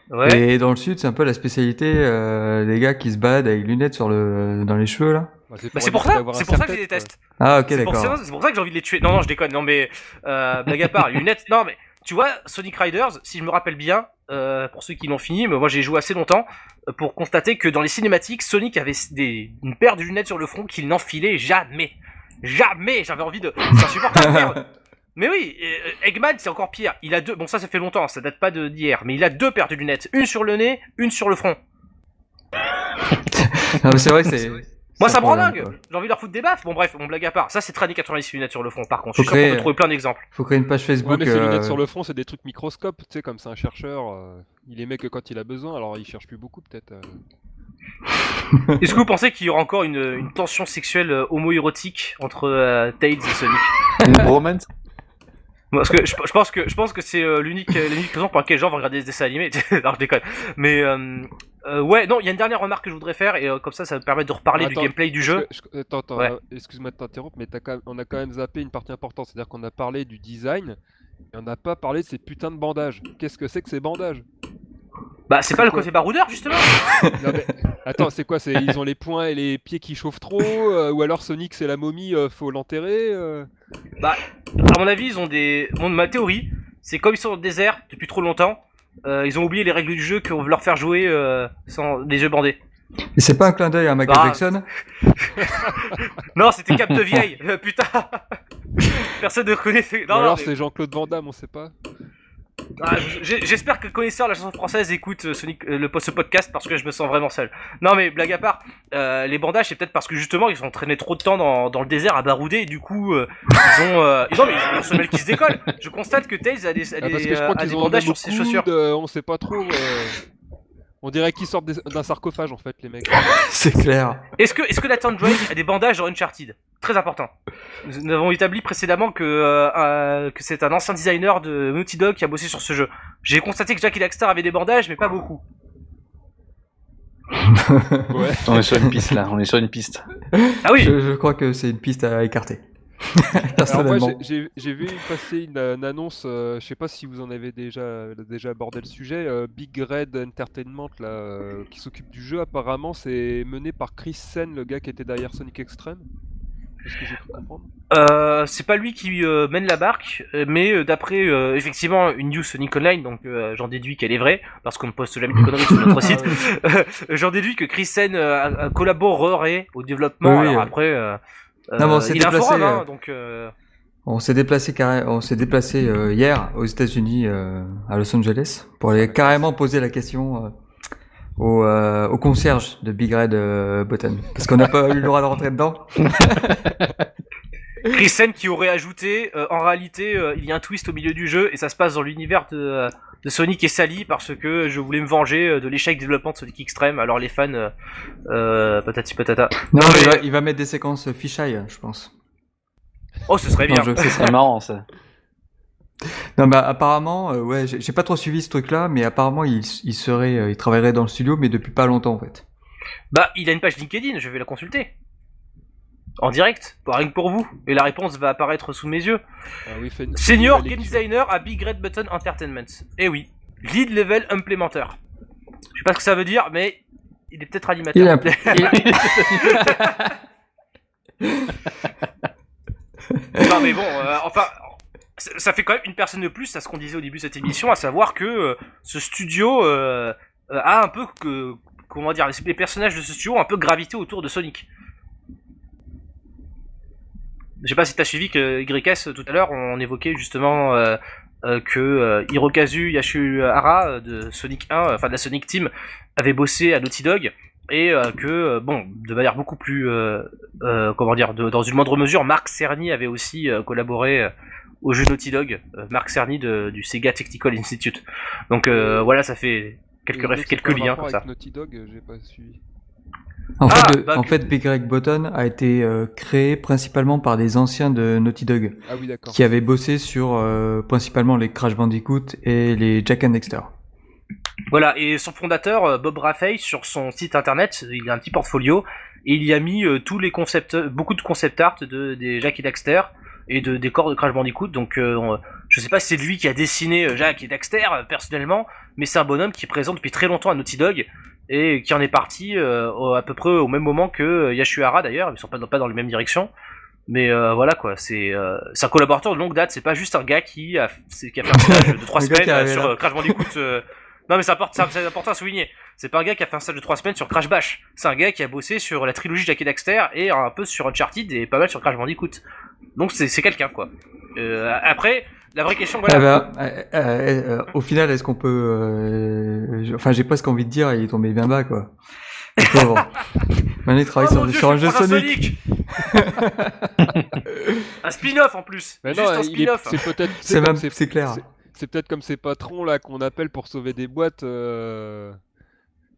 Ouais. Et dans le sud, c'est un peu la spécialité euh, des gars qui se baladent avec lunettes sur le dans les cheveux là. Bah, c'est Bah, pour ça, c'est pour ça que je les déteste. Ah ok d'accord. c'est pour ça que j'ai envie de les tuer. Non, non, je déconne. Non, mais euh, blague à part, lunettes. Non, mais tu vois, Sonic Riders, si je me rappelle bien, euh, pour ceux qui l'ont fini, mais moi j'ai joué assez longtemps euh, pour constater que dans les cinématiques, Sonic avait des, une paire de lunettes sur le front qu'il n'enfilait jamais. Jamais. J'avais envie de. C'est insupportable. merde. Mais oui, euh, Eggman c'est encore pire. Il a deux. Bon, ça, ça fait longtemps. Ça date pas de d'hier. Mais il a deux paires de lunettes. Une sur le nez, une sur le front. Non, mais c'est vrai c'est. Moi, ça me rend dingue. J'ai envie de leur foutre des baffes. Bon, bref, mon blague à part. Ça, c'est très années 90 lunettes sur le front. Par contre, je suis Faut sûr qu'on peut trouver plein d'exemples. Faut créer une page Ouais, Facebook. mais ces lunettes euh, sur le front, c'est des trucs microscopes, tu sais, comme c'est un chercheur, euh, il les met que quand il a besoin, alors il cherche plus beaucoup peut-être. euh. Est-ce que vous pensez qu'il y aura encore une, une tension sexuelle euh, homo-érotique entre euh, Tails et Sonic? Une bromance Parce que je, je pense que je pense que c'est euh, l'unique l'unique raison pour laquelle les gens vont regarder des dessins animés. non, je déconne. Mais euh, euh, ouais, non, il y a une dernière remarque que je voudrais faire et euh, comme ça, ça va me permettre de reparler Attends, du gameplay du jeu. je- Attends, attends, Ouais. euh, excuse-moi de t'interrompre, mais t'as quand même- on a quand même zappé une partie importante, c'est-à-dire qu'on a parlé du design, et on n'a pas parlé de ces putains de bandages. Qu'est-ce que c'est que ces bandages? Bah, c'est pas le côté baroudeur justement. Non, mais- Attends, c'est quoi Ils ont les poings et les pieds qui chauffent trop euh, Ou alors Sonic c'est la momie, euh, faut l'enterrer euh? À mon avis, ils ont des. Ma théorie, c'est comme ils sont dans le désert depuis trop longtemps. Euh, ils ont oublié les règles du jeu qu'on veut leur faire jouer euh, sans les yeux bandés. Et c'est pas un clin d'œil à Michael Bah, Jackson? Non, c'était Cap de vieille, putain. Personne ne connaît. Ou Non, non, alors mais- c'est Jean-Claude Van Damme, on sait pas. Ah, J'espère que le connaisseur de la chanson française écoute euh, Sonic, euh, le, ce podcast parce que je me sens vraiment seul. Non mais blague à part, euh, les bandages c'est peut-être parce que justement ils ont traîné trop de temps dans, dans le désert à barouder et du coup euh, ils ont euh, ils ont mais ils ont une semelle qui se décolle. Je constate que Tails a des, a Ah, des, parce que je euh, crois a qu'ils des bandages sur ses chaussures. euh, on sait pas trop. On dirait qu'ils sortent des- d'un sarcophage en fait, les mecs. C'est clair. Est-ce que est-ce que Nathan Drake a des bandages dans Uncharted? Très important. Nous avons établi précédemment que euh, euh, que c'est un ancien designer de Naughty Dog qui a bossé sur ce jeu. J'ai constaté que Jackie Daxter avait des bandages mais pas beaucoup. Ouais. On est sur une piste là, on est sur une piste. Ah oui. Je, je crois que c'est une piste à écarter. Alors moi j'ai- vu passer une, une annonce, euh, je sais pas si vous en avez déjà, déjà abordé le sujet, euh, Big Red Entertainment là, euh, qui s'occupe du jeu apparemment c'est mené par Chris Sen, le gars qui était derrière Sonic Extreme. C'est ce. Euh, pas lui qui euh, mène la barque, euh, mais euh, d'après euh, effectivement une news Sonic Online, donc euh, j'en déduis qu'elle est vraie, parce qu'on ne poste jamais de conneries sur notre site. j'en déduis que Chris Sen euh, collaboré au développement. Oui, oui, Alors euh. après, euh, Non, mais on s'est déplacé, forum, hein, euh, donc euh, On s'est déplacé carré... on s'est déplacé euh, hier aux États-Unis, euh, à Los Angeles, pour aller carrément poser la question euh, au, euh, au concierge de Big Red euh, Button, parce qu'on n'a pas eu le droit de rentrer dedans. Chris Sen qui aurait ajouté, euh, en réalité, euh, il y a un twist au milieu du jeu et ça se passe dans l'univers de, euh, de Sonic et Sally parce que je voulais me venger de l'échec de développement de Sonic Extreme. Alors les fans, euh, patati patata. Non, mais- il, va, il va mettre des séquences fisheye, je pense. Oh, ce serait bien. jeu. Ce serait marrant ça. Non, bah apparemment, euh, ouais, j'ai j'ai pas trop suivi ce truc-là, mais apparemment il, il serait, euh, il travaillerait dans le studio, mais depuis pas longtemps en fait. Bah, il a une page LinkedIn, je vais la consulter. En direct, pour- rien que pour vous. Et la réponse va apparaître sous mes yeux. Ah oui, fait une- Senior Game. Designer à Big Red Button Entertainment. Eh oui. Lead Level Implementer. Je sais pas ce que ça veut dire, mais il est peut-être animateur. Il est non mais bon, euh, enfin, ça fait quand même une personne de plus à ce qu'on disait au début de cette émission, à savoir que euh, ce studio euh, a un peu que, comment dire, les, les personnages de ce studio ont un peu gravité autour de Sonic. Je sais pas si t'as suivi que YS tout à l'heure, on évoquait justement euh, euh, que euh, Hirokazu Yashuhara de Sonic 1, euh, enfin de la Sonic Team, avait bossé à Naughty Dog et que bon, de manière beaucoup plus, comment dire, de- dans une moindre mesure, Marc Cerny avait aussi collaboré au jeu Naughty Dog, Marc Cerny de- du Sega Technical Institute. Donc voilà, ça fait quelques liens comme ça. Naughty Dog, j'ai pas suivi. En, Ah, fait, le- bah, en fait, Greg Button a été euh, créé principalement par des anciens de Naughty Dog. Ah oui, qui avaient bossé sur euh, principalement les Crash Bandicoot et les Jack and Dexter. Voilà, et son fondateur, euh, Bob Raffey, sur son site internet, il a un petit portfolio, et il y a mis euh, tous les concepts, beaucoup de concept art de, des Jack et Daxter, et de décors de Crash Bandicoot, donc euh, on- je sais pas si c'est lui qui a dessiné euh, Jack et Daxter, euh, personnellement, mais c'est un bonhomme qui est présent depuis très longtemps à Naughty Dog, et qui en est parti euh, à peu près au même moment que euh, Yashuhara d'ailleurs, ils sont pas, pas dans la même direction, mais euh, voilà quoi, c'est euh, un collaborateur de longue date, c'est pas juste un gars qui a, c'est- qui a fait un stage de trois Le gars semaines qui est euh, sur euh, Crash Bandicoot. non mais c'est important, à souligner. C'est pas un gars qui a fait un stage de 3 semaines sur Crash Bash. C'est un gars qui a bossé sur la trilogie Jack et Daxter et un peu sur Uncharted et pas mal sur Crash Bandicoot. Donc c'est quelqu'un quoi. Euh, après, la vraie question voilà. Ah bah, euh, euh, euh, au final, est-ce qu'on peut... euh, Enfin, j'ai presque envie de dire, il est tombé bien bas, quoi. Pauvre. Maintenant, il travaille Oh sur, Dieu, sur un jeu Sonic. un spin-off en plus. Mais Juste non, un spin-off. c'est peut-être. C'est même, clair. c'est- peut-être comme ces patrons là qu'on appelle pour sauver des boîtes, euh,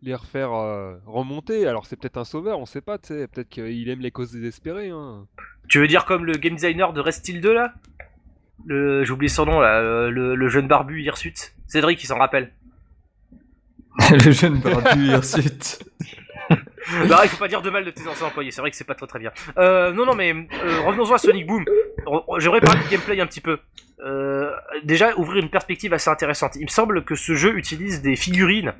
les refaire euh, remonter. Alors c'est peut-être un sauveur, on sait pas, tu sais. Peut-être qu'il aime les causes désespérées. Hein. Tu veux dire comme le game designer de Rest Steel 2 là? Le, J'ai oublié son nom là, euh, le, le jeune barbu Hirsute. Cédric, il s'en rappelle. le jeune barbu Hirsute. bah, il faut pas dire de mal de tes anciens employés, c'est vrai que c'est pas très très bien. Euh, non, non, mais euh, revenons-en à Sonic Boom. J'aimerais parler du gameplay un petit peu. Euh, déjà, ouvrir une perspective assez intéressante. Il me semble que ce jeu utilise des figurines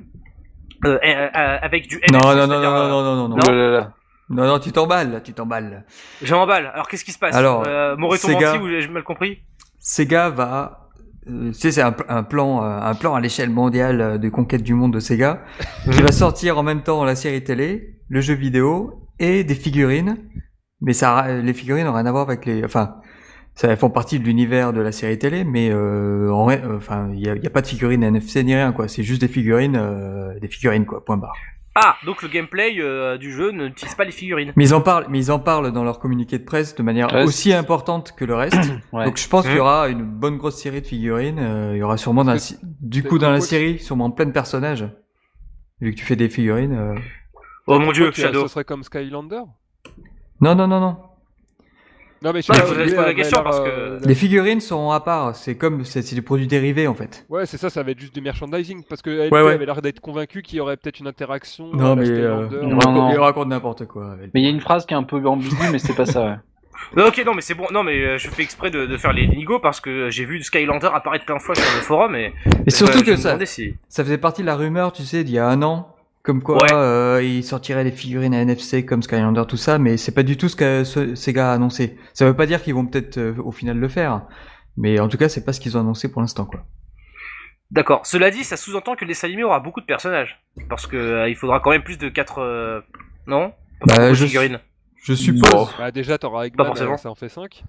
euh, euh, euh, avec du NFC, Non, non, non, non, non, non, non, non, non. Non. Là. Non, non, tu t'emballes, tu t'emballes. J'ai en balle. Alors, qu'est-ce qui se passe? Alors, euh, M'aurait-on menti ou j'ai mal compris? Sega va, euh, tu sais, c'est un, un plan, euh, un plan à l'échelle mondiale euh, de conquête du monde de Sega, qui va sortir en même temps la série télé, le jeu vidéo et des figurines. Mais ça, les figurines n'ont rien à voir avec les, enfin, ça elles font partie de l'univers de la série télé, mais euh, en enfin, il y a, y a pas de figurines NFC ni rien quoi. C'est juste des figurines, euh, des figurines quoi. Point barre. Ah, donc le gameplay euh, du jeu n'utilise pas les figurines. Mais ils en parlent, mais ils en parlent dans leur communiqué de presse de manière Ouais, aussi importante que le reste. Ouais. Donc je pense qu'il y Mmh. aura une bonne grosse série de figurines. euh, il y aura sûrement dans la du coup dans la série sûrement plein de personnages. Vu que tu fais des figurines. euh. Oh mon dieu, Shadow. Ce serait comme Skylander? Non non non non. Non mais je Ouais, sais pas, la question parce que- euh, Les figurines sont à part. C'est comme c'est c'est des produits dérivés en fait. Ouais, c'est ça, ça va être juste du merchandising. Parce que LP Ouais, ouais. avait l'air d'être convaincu qu'il y aurait peut-être une interaction. Non la mais euh, Non, raconte, non. il raconte n'importe quoi. avec- Mais il y a une phrase qui est un peu ambiguë, mais c'est pas ça. Ouais. Non, ok, non, mais c'est bon. Non, mais euh, je fais exprès de, de faire les nigos parce que j'ai vu Skylander apparaître plein de fois sur le forum et. Et surtout euh, je que me ça, demandais si- ça faisait partie de la rumeur, tu sais, d'il y a un an. Comme quoi, Ouais. euh, ils sortiraient des figurines à NFC comme Skylander, tout ça, mais c'est pas du tout ce que ce- Sega a annoncé. Ça veut pas dire qu'ils vont peut-être euh, au final le faire, mais en tout cas, c'est pas ce qu'ils ont annoncé pour l'instant, quoi. D'accord. Cela dit, ça sous-entend que le dessin animé aura beaucoup de personnages. Parce que euh, il faudra quand même plus de 4 Non? Pas Bah, je- figurines. Je suppose. Bah, déjà, t'auras Eggman, forcément. euh, ça en fait 5.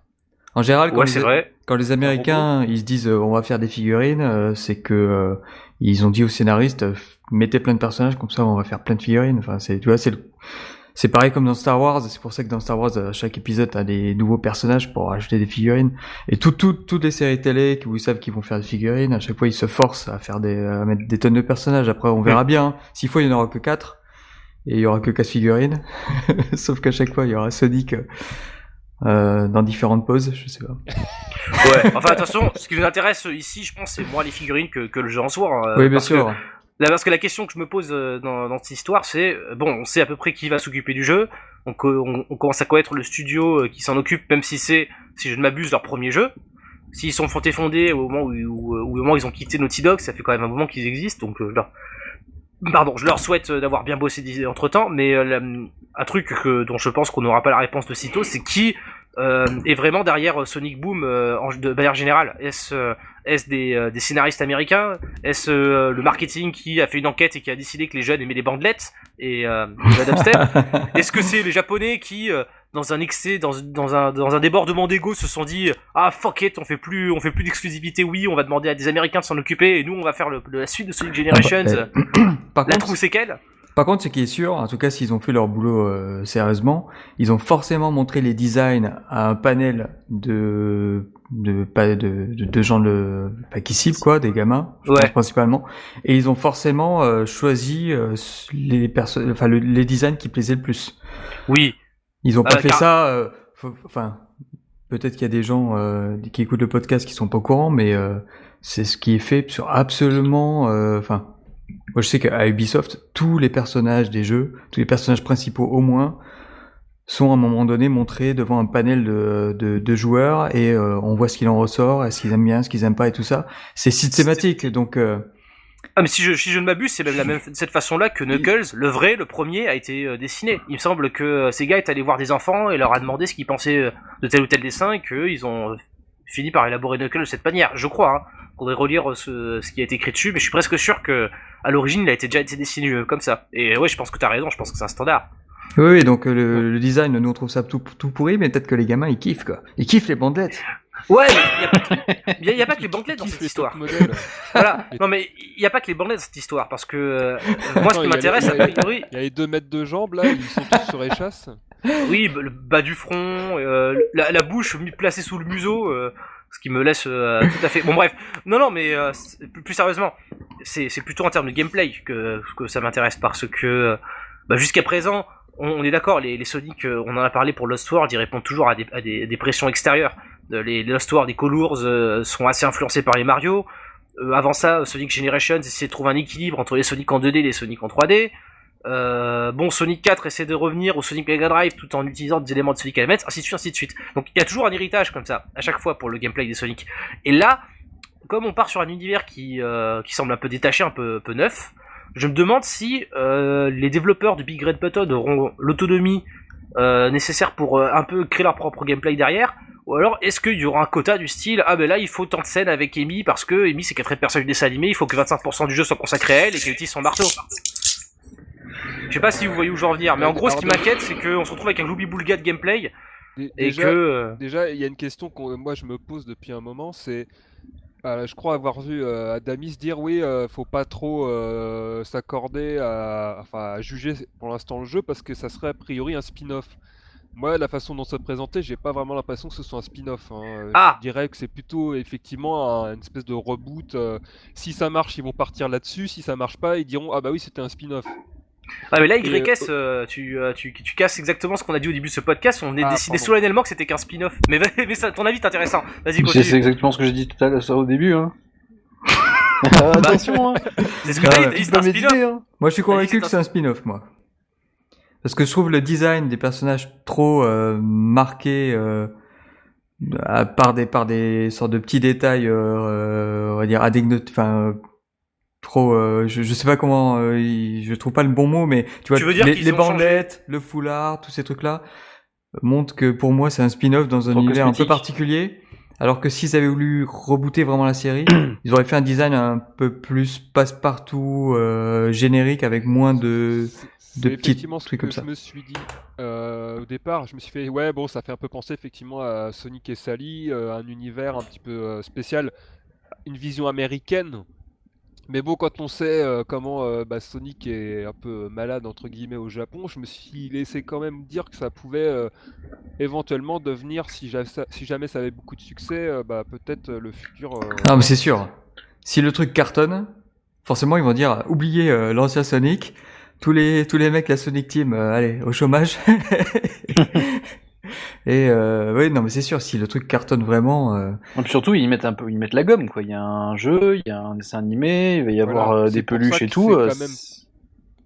En général, quand, Ouais, les, c'est vrai. quand les Américains ils se disent euh, on va faire des figurines, euh, c'est que euh, ils ont dit aux scénaristes euh, mettez plein de personnages comme ça on va faire plein de figurines. Enfin, c'est tu vois, c'est le- c'est pareil comme dans Star Wars. C'est pour ça que dans Star Wars, à chaque épisode, t'as des nouveaux personnages pour ajouter des figurines. Et tout, tout, toutes les séries télé qui vous savent qu'ils vont faire des figurines, à chaque fois ils se forcent à faire des, à mettre des tonnes de personnages. Après, on verra bien. hein. S'il faut, il y en aura que quatre. Et il y aura que quatre figurines. Sauf qu'à chaque fois, il y aura Sonic euh, dans différentes poses. Je sais pas. Ouais. Enfin, attention, ce qui nous intéresse ici, je pense, c'est moins les figurines que, que le jeu en soi. hein, oui, bien que- sûr. Là, parce que la question que je me pose euh, dans, dans cette histoire, c'est euh, bon, on sait à peu près qui va s'occuper du jeu. On, on, on commence à connaître le studio qui s'en occupe, même si c'est, si je ne m'abuse, leur premier jeu. S'ils sont fondés fondés au moment où, où, où- au moment où ils ont quitté Naughty Dog, ça fait quand même un moment qu'ils existent, donc euh, leur- pardon, je leur souhaite euh, d'avoir bien bossé entre temps. Mais euh, un truc que, dont je pense qu'on n'aura pas la réponse de sitôt, c'est qui euh, est vraiment derrière Sonic Boom euh, en, de manière générale. Est-ce euh, des, euh, des scénaristes américains? Est-ce euh, le marketing qui a fait une enquête et qui a décidé que les jeunes aimaient les bandelettes et euh, Est-ce que c'est les japonais qui, euh, dans un excès, dans, dans, un, dans un débordement d'ego, se sont dit ah fuck it, on fait plus, on fait plus d'exclusivité, oui, on va demander à des Américains de s'en occuper et nous on va faire le, la suite de Sonic Generations. Ah, bah, Par la contre, Par contre, ce qui est sûr, en tout cas, s'ils ont fait leur boulot euh, sérieusement, ils ont forcément montré les designs à un panel de de pas de, de, de gens le pas qui ciblent quoi, des gamins, je Ouais. pense principalement. Et ils ont forcément euh, choisi euh, les personnes, enfin le- les designs qui plaisaient le plus. Oui, Ils ont pas Euh, fait car- ça. euh, enfin, peut-être qu'il y a des gens euh, qui écoutent le podcast qui sont pas au courant, mais euh, c'est ce qui est fait sur absolument. euh, Enfin, moi je sais qu'à Ubisoft, tous les personnages des jeux, tous les personnages principaux au moins, sont à un moment donné montrés devant un panel de, de, de joueurs et euh, on voit ce qu'il en ressort, est-ce qu'ils aiment bien, ce qu'ils aiment pas et tout ça. C'est systématique, donc. euh, Ah mais si je, si je ne m'abuse, c'est même la même de cette façon-là que Knuckles, le vrai, le premier, a été euh, dessiné. Il me semble que euh, ces gars est allé voir des enfants et leur a demandé ce qu'ils pensaient euh, de tel ou tel dessin et qu'eux, ils ont euh, fini par élaborer Knuckles de cette manière. Je crois. Hein. Faudrait relire euh, ce, ce qui a été écrit dessus, mais je suis presque sûr que à l'origine, il a été déjà été dessiné euh, comme ça. Et ouais, je pense que t'as raison. Je pense que c'est un standard. Oui, oui, donc euh, le, le design, nous on trouve ça tout, tout pourri, mais peut-être que les gamins ils kiffent quoi. Ils kiffent les bandelettes. Ouais, mais il y a pas que- a, pas les bandelettes dans cette les histoire. Voilà. Non mais il y a pas que les bandelettes dans cette histoire parce que euh, moi, ce qui m'intéresse, les- a priori, Il y a les deux mètres de jambes là, ils sont tous sur échasse. Oui, b- le bas du front, euh, la, la bouche placée sous le museau, euh, ce qui me laisse euh, tout à fait. Bon bref, non non, mais euh, c'est- plus, plus sérieusement, c'est c'est plutôt en termes de gameplay que que ça m'intéresse parce que euh, bah, jusqu'à présent, on, on est d'accord, les, les Sonic, euh, on en a parlé pour Lost World, ils répondent toujours à des, à des, des pressions extérieures. Euh, Les, World, les Colors euh, sont assez influencés par les Mario. Euh, avant ça, Sonic Generations essaie de trouver un équilibre entre les Sonic en 2D et les Sonic en 3D. Euh, bon, Sonic 4 essaie de revenir au Sonic Mega Drive tout en utilisant des éléments de Sonic Elements, ainsi de suite, ainsi de suite. Donc il y a toujours un héritage comme ça, à chaque fois pour le gameplay des Sonic. Et là, comme on part sur un univers qui, qui semble un peu détaché, un peu, peu neuf, je me demande si les développeurs de Big Red Button auront l'autonomie nécessaire pour un peu créer leur propre gameplay derrière, ou alors est-ce qu'il y aura un quota du style ah ben là il faut tant de scènes avec Amy parce que Amy c'est quatrième personne du dessin animé, il faut que 25% du jeu soit consacré à elle et qu'elle utilise son marteau. Je sais pas si vous voyez où je veux en venir, mais en gros ce qui m'inquiète c'est qu'on se retrouve avec un gloubi boulga de gameplay et déjà, que euh, déjà, il y a une question que moi je me pose depuis un moment, c'est euh, je crois avoir vu euh, Adamis dire oui, euh, faut pas trop euh, s'accorder à, enfin, à juger pour l'instant le jeu parce que ça serait a priori un spin-off. Moi, la façon dont c'est présenté, j'ai pas vraiment l'impression que ce soit un spin-off. hein. Euh, Ah Je dirais que c'est plutôt effectivement un- une espèce de reboot. euh, si ça marche, ils vont partir là-dessus. Si ça marche pas, ils diront ah bah oui, c'était un spin-off. Ah mais là YS euh, tu, tu, tu casses exactement ce qu'on a dit au début de ce podcast, on est Ah, décidé pardon. solennellement que c'était qu'un spin-off. Mais, mais ça, ton avis est intéressant. Vas-y C'est c'est continue. exactement ce que j'ai dit tout à l'heure au début. Hein. Attention, hein. C'est ce que t'as dit, c'est un spin-off. hein. Moi, je suis convaincu que un- c'est un spin-off, moi. Parce que je trouve le design des personnages trop euh, marqué euh, à- par des par des sortes de petits détails, euh, euh, on va dire enfin trop. euh, je, je sais pas comment, euh, je trouve pas le bon mot, mais tu vois Tu veux dire les, les bandelettes, le foulard, tous ces trucs-là euh, montrent que pour moi c'est un spin-off dans un Trop univers un peu particulier. Alors que s'ils avaient voulu rebooter vraiment la série, ils auraient fait un design un peu plus passe-partout, euh, générique, avec moins de de petits trucs comme ça. je me suis dit euh, au départ. Je me suis fait, ouais, bon, ça fait un peu penser effectivement à Sonic et Sally, euh, un univers un petit peu euh, spécial, une vision américaine. Mais bon, quand on sait euh, comment bah, Sonic est un peu malade entre guillemets au Japon, je me suis laissé quand même dire que ça pouvait éventuellement devenir, si, ja- ça- si jamais ça avait beaucoup de succès, bah, peut-être le futur. Ah, mais c'est sûr. Si le truc cartonne, forcément ils vont dire oubliez l'ancien Sonic, tous les tous les mecs la Sonic Team, euh, allez au chômage. Et euh, oui, non mais c'est sûr, si le truc cartonne vraiment, euh, Et puis surtout, ils mettent un peu, ils mettent la gomme, quoi. Il y a un jeu, il y a un dessin animé, il va y avoir Voilà, euh, des peluches et tout. c'est euh, quand même- c'est-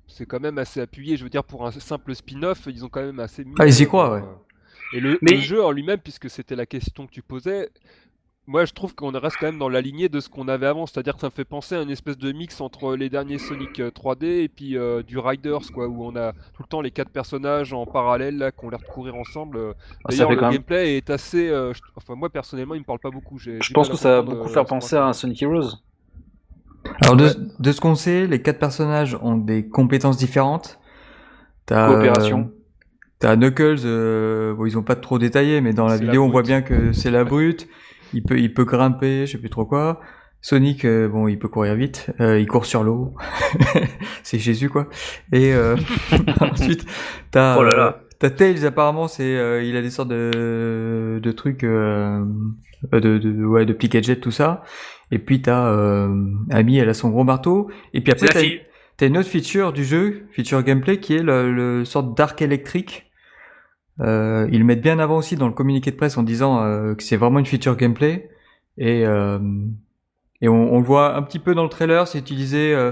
c'est quand même assez appuyé. Je veux dire, pour un simple spin-off, ils ont quand même assez mis. Ah, ils y euh, croient, ouais. euh, Et le, Mais- le jeu en lui-même, puisque c'était la question que tu posais, moi je trouve qu'on reste quand même dans la lignée de ce qu'on avait avant. C'est-à-dire que ça me fait penser à une espèce de mix entre les derniers Sonic euh, 3D et puis euh, du Riders, quoi, où on a tout le temps les quatre personnages en parallèle là, qui ont l'air de courir ensemble. Euh, Ah, ça D'ailleurs, fait le quand même- gameplay est assez. euh, je- Enfin, moi personnellement, il me parle pas beaucoup. J'ai Je pense que ça va beaucoup euh, faire penser qu'on à un. Sonic Heroes. alors de, de ce qu'on sait, les quatre personnages ont des compétences différentes. T'as, Coopération. euh, T'as Knuckles, euh, bon, ils ont pas trop détaillé, mais dans la vidéo on voit bien que c'est la brute. Il peut, il peut grimper, je sais plus trop quoi. Sonic, euh, bon, il peut courir vite. Euh, il court sur l'eau. c'est Jésus quoi. Et euh, ensuite, t'as, Oh là là. euh, t'as Tails apparemment, c'est euh, il a des sortes de de trucs euh, de, de ouais de petits gadgets tout ça. Et puis t'as euh, Amy, elle a son gros marteau. Et puis après t'as une autre feature du jeu, feature gameplay, qui est le, le sorte d'arc électrique. Euh, ils mettent bien avant aussi dans le communiqué de presse en disant euh, que c'est vraiment une feature gameplay. Et, euh, et on, on le voit un petit peu dans le trailer, c'est utilisé euh,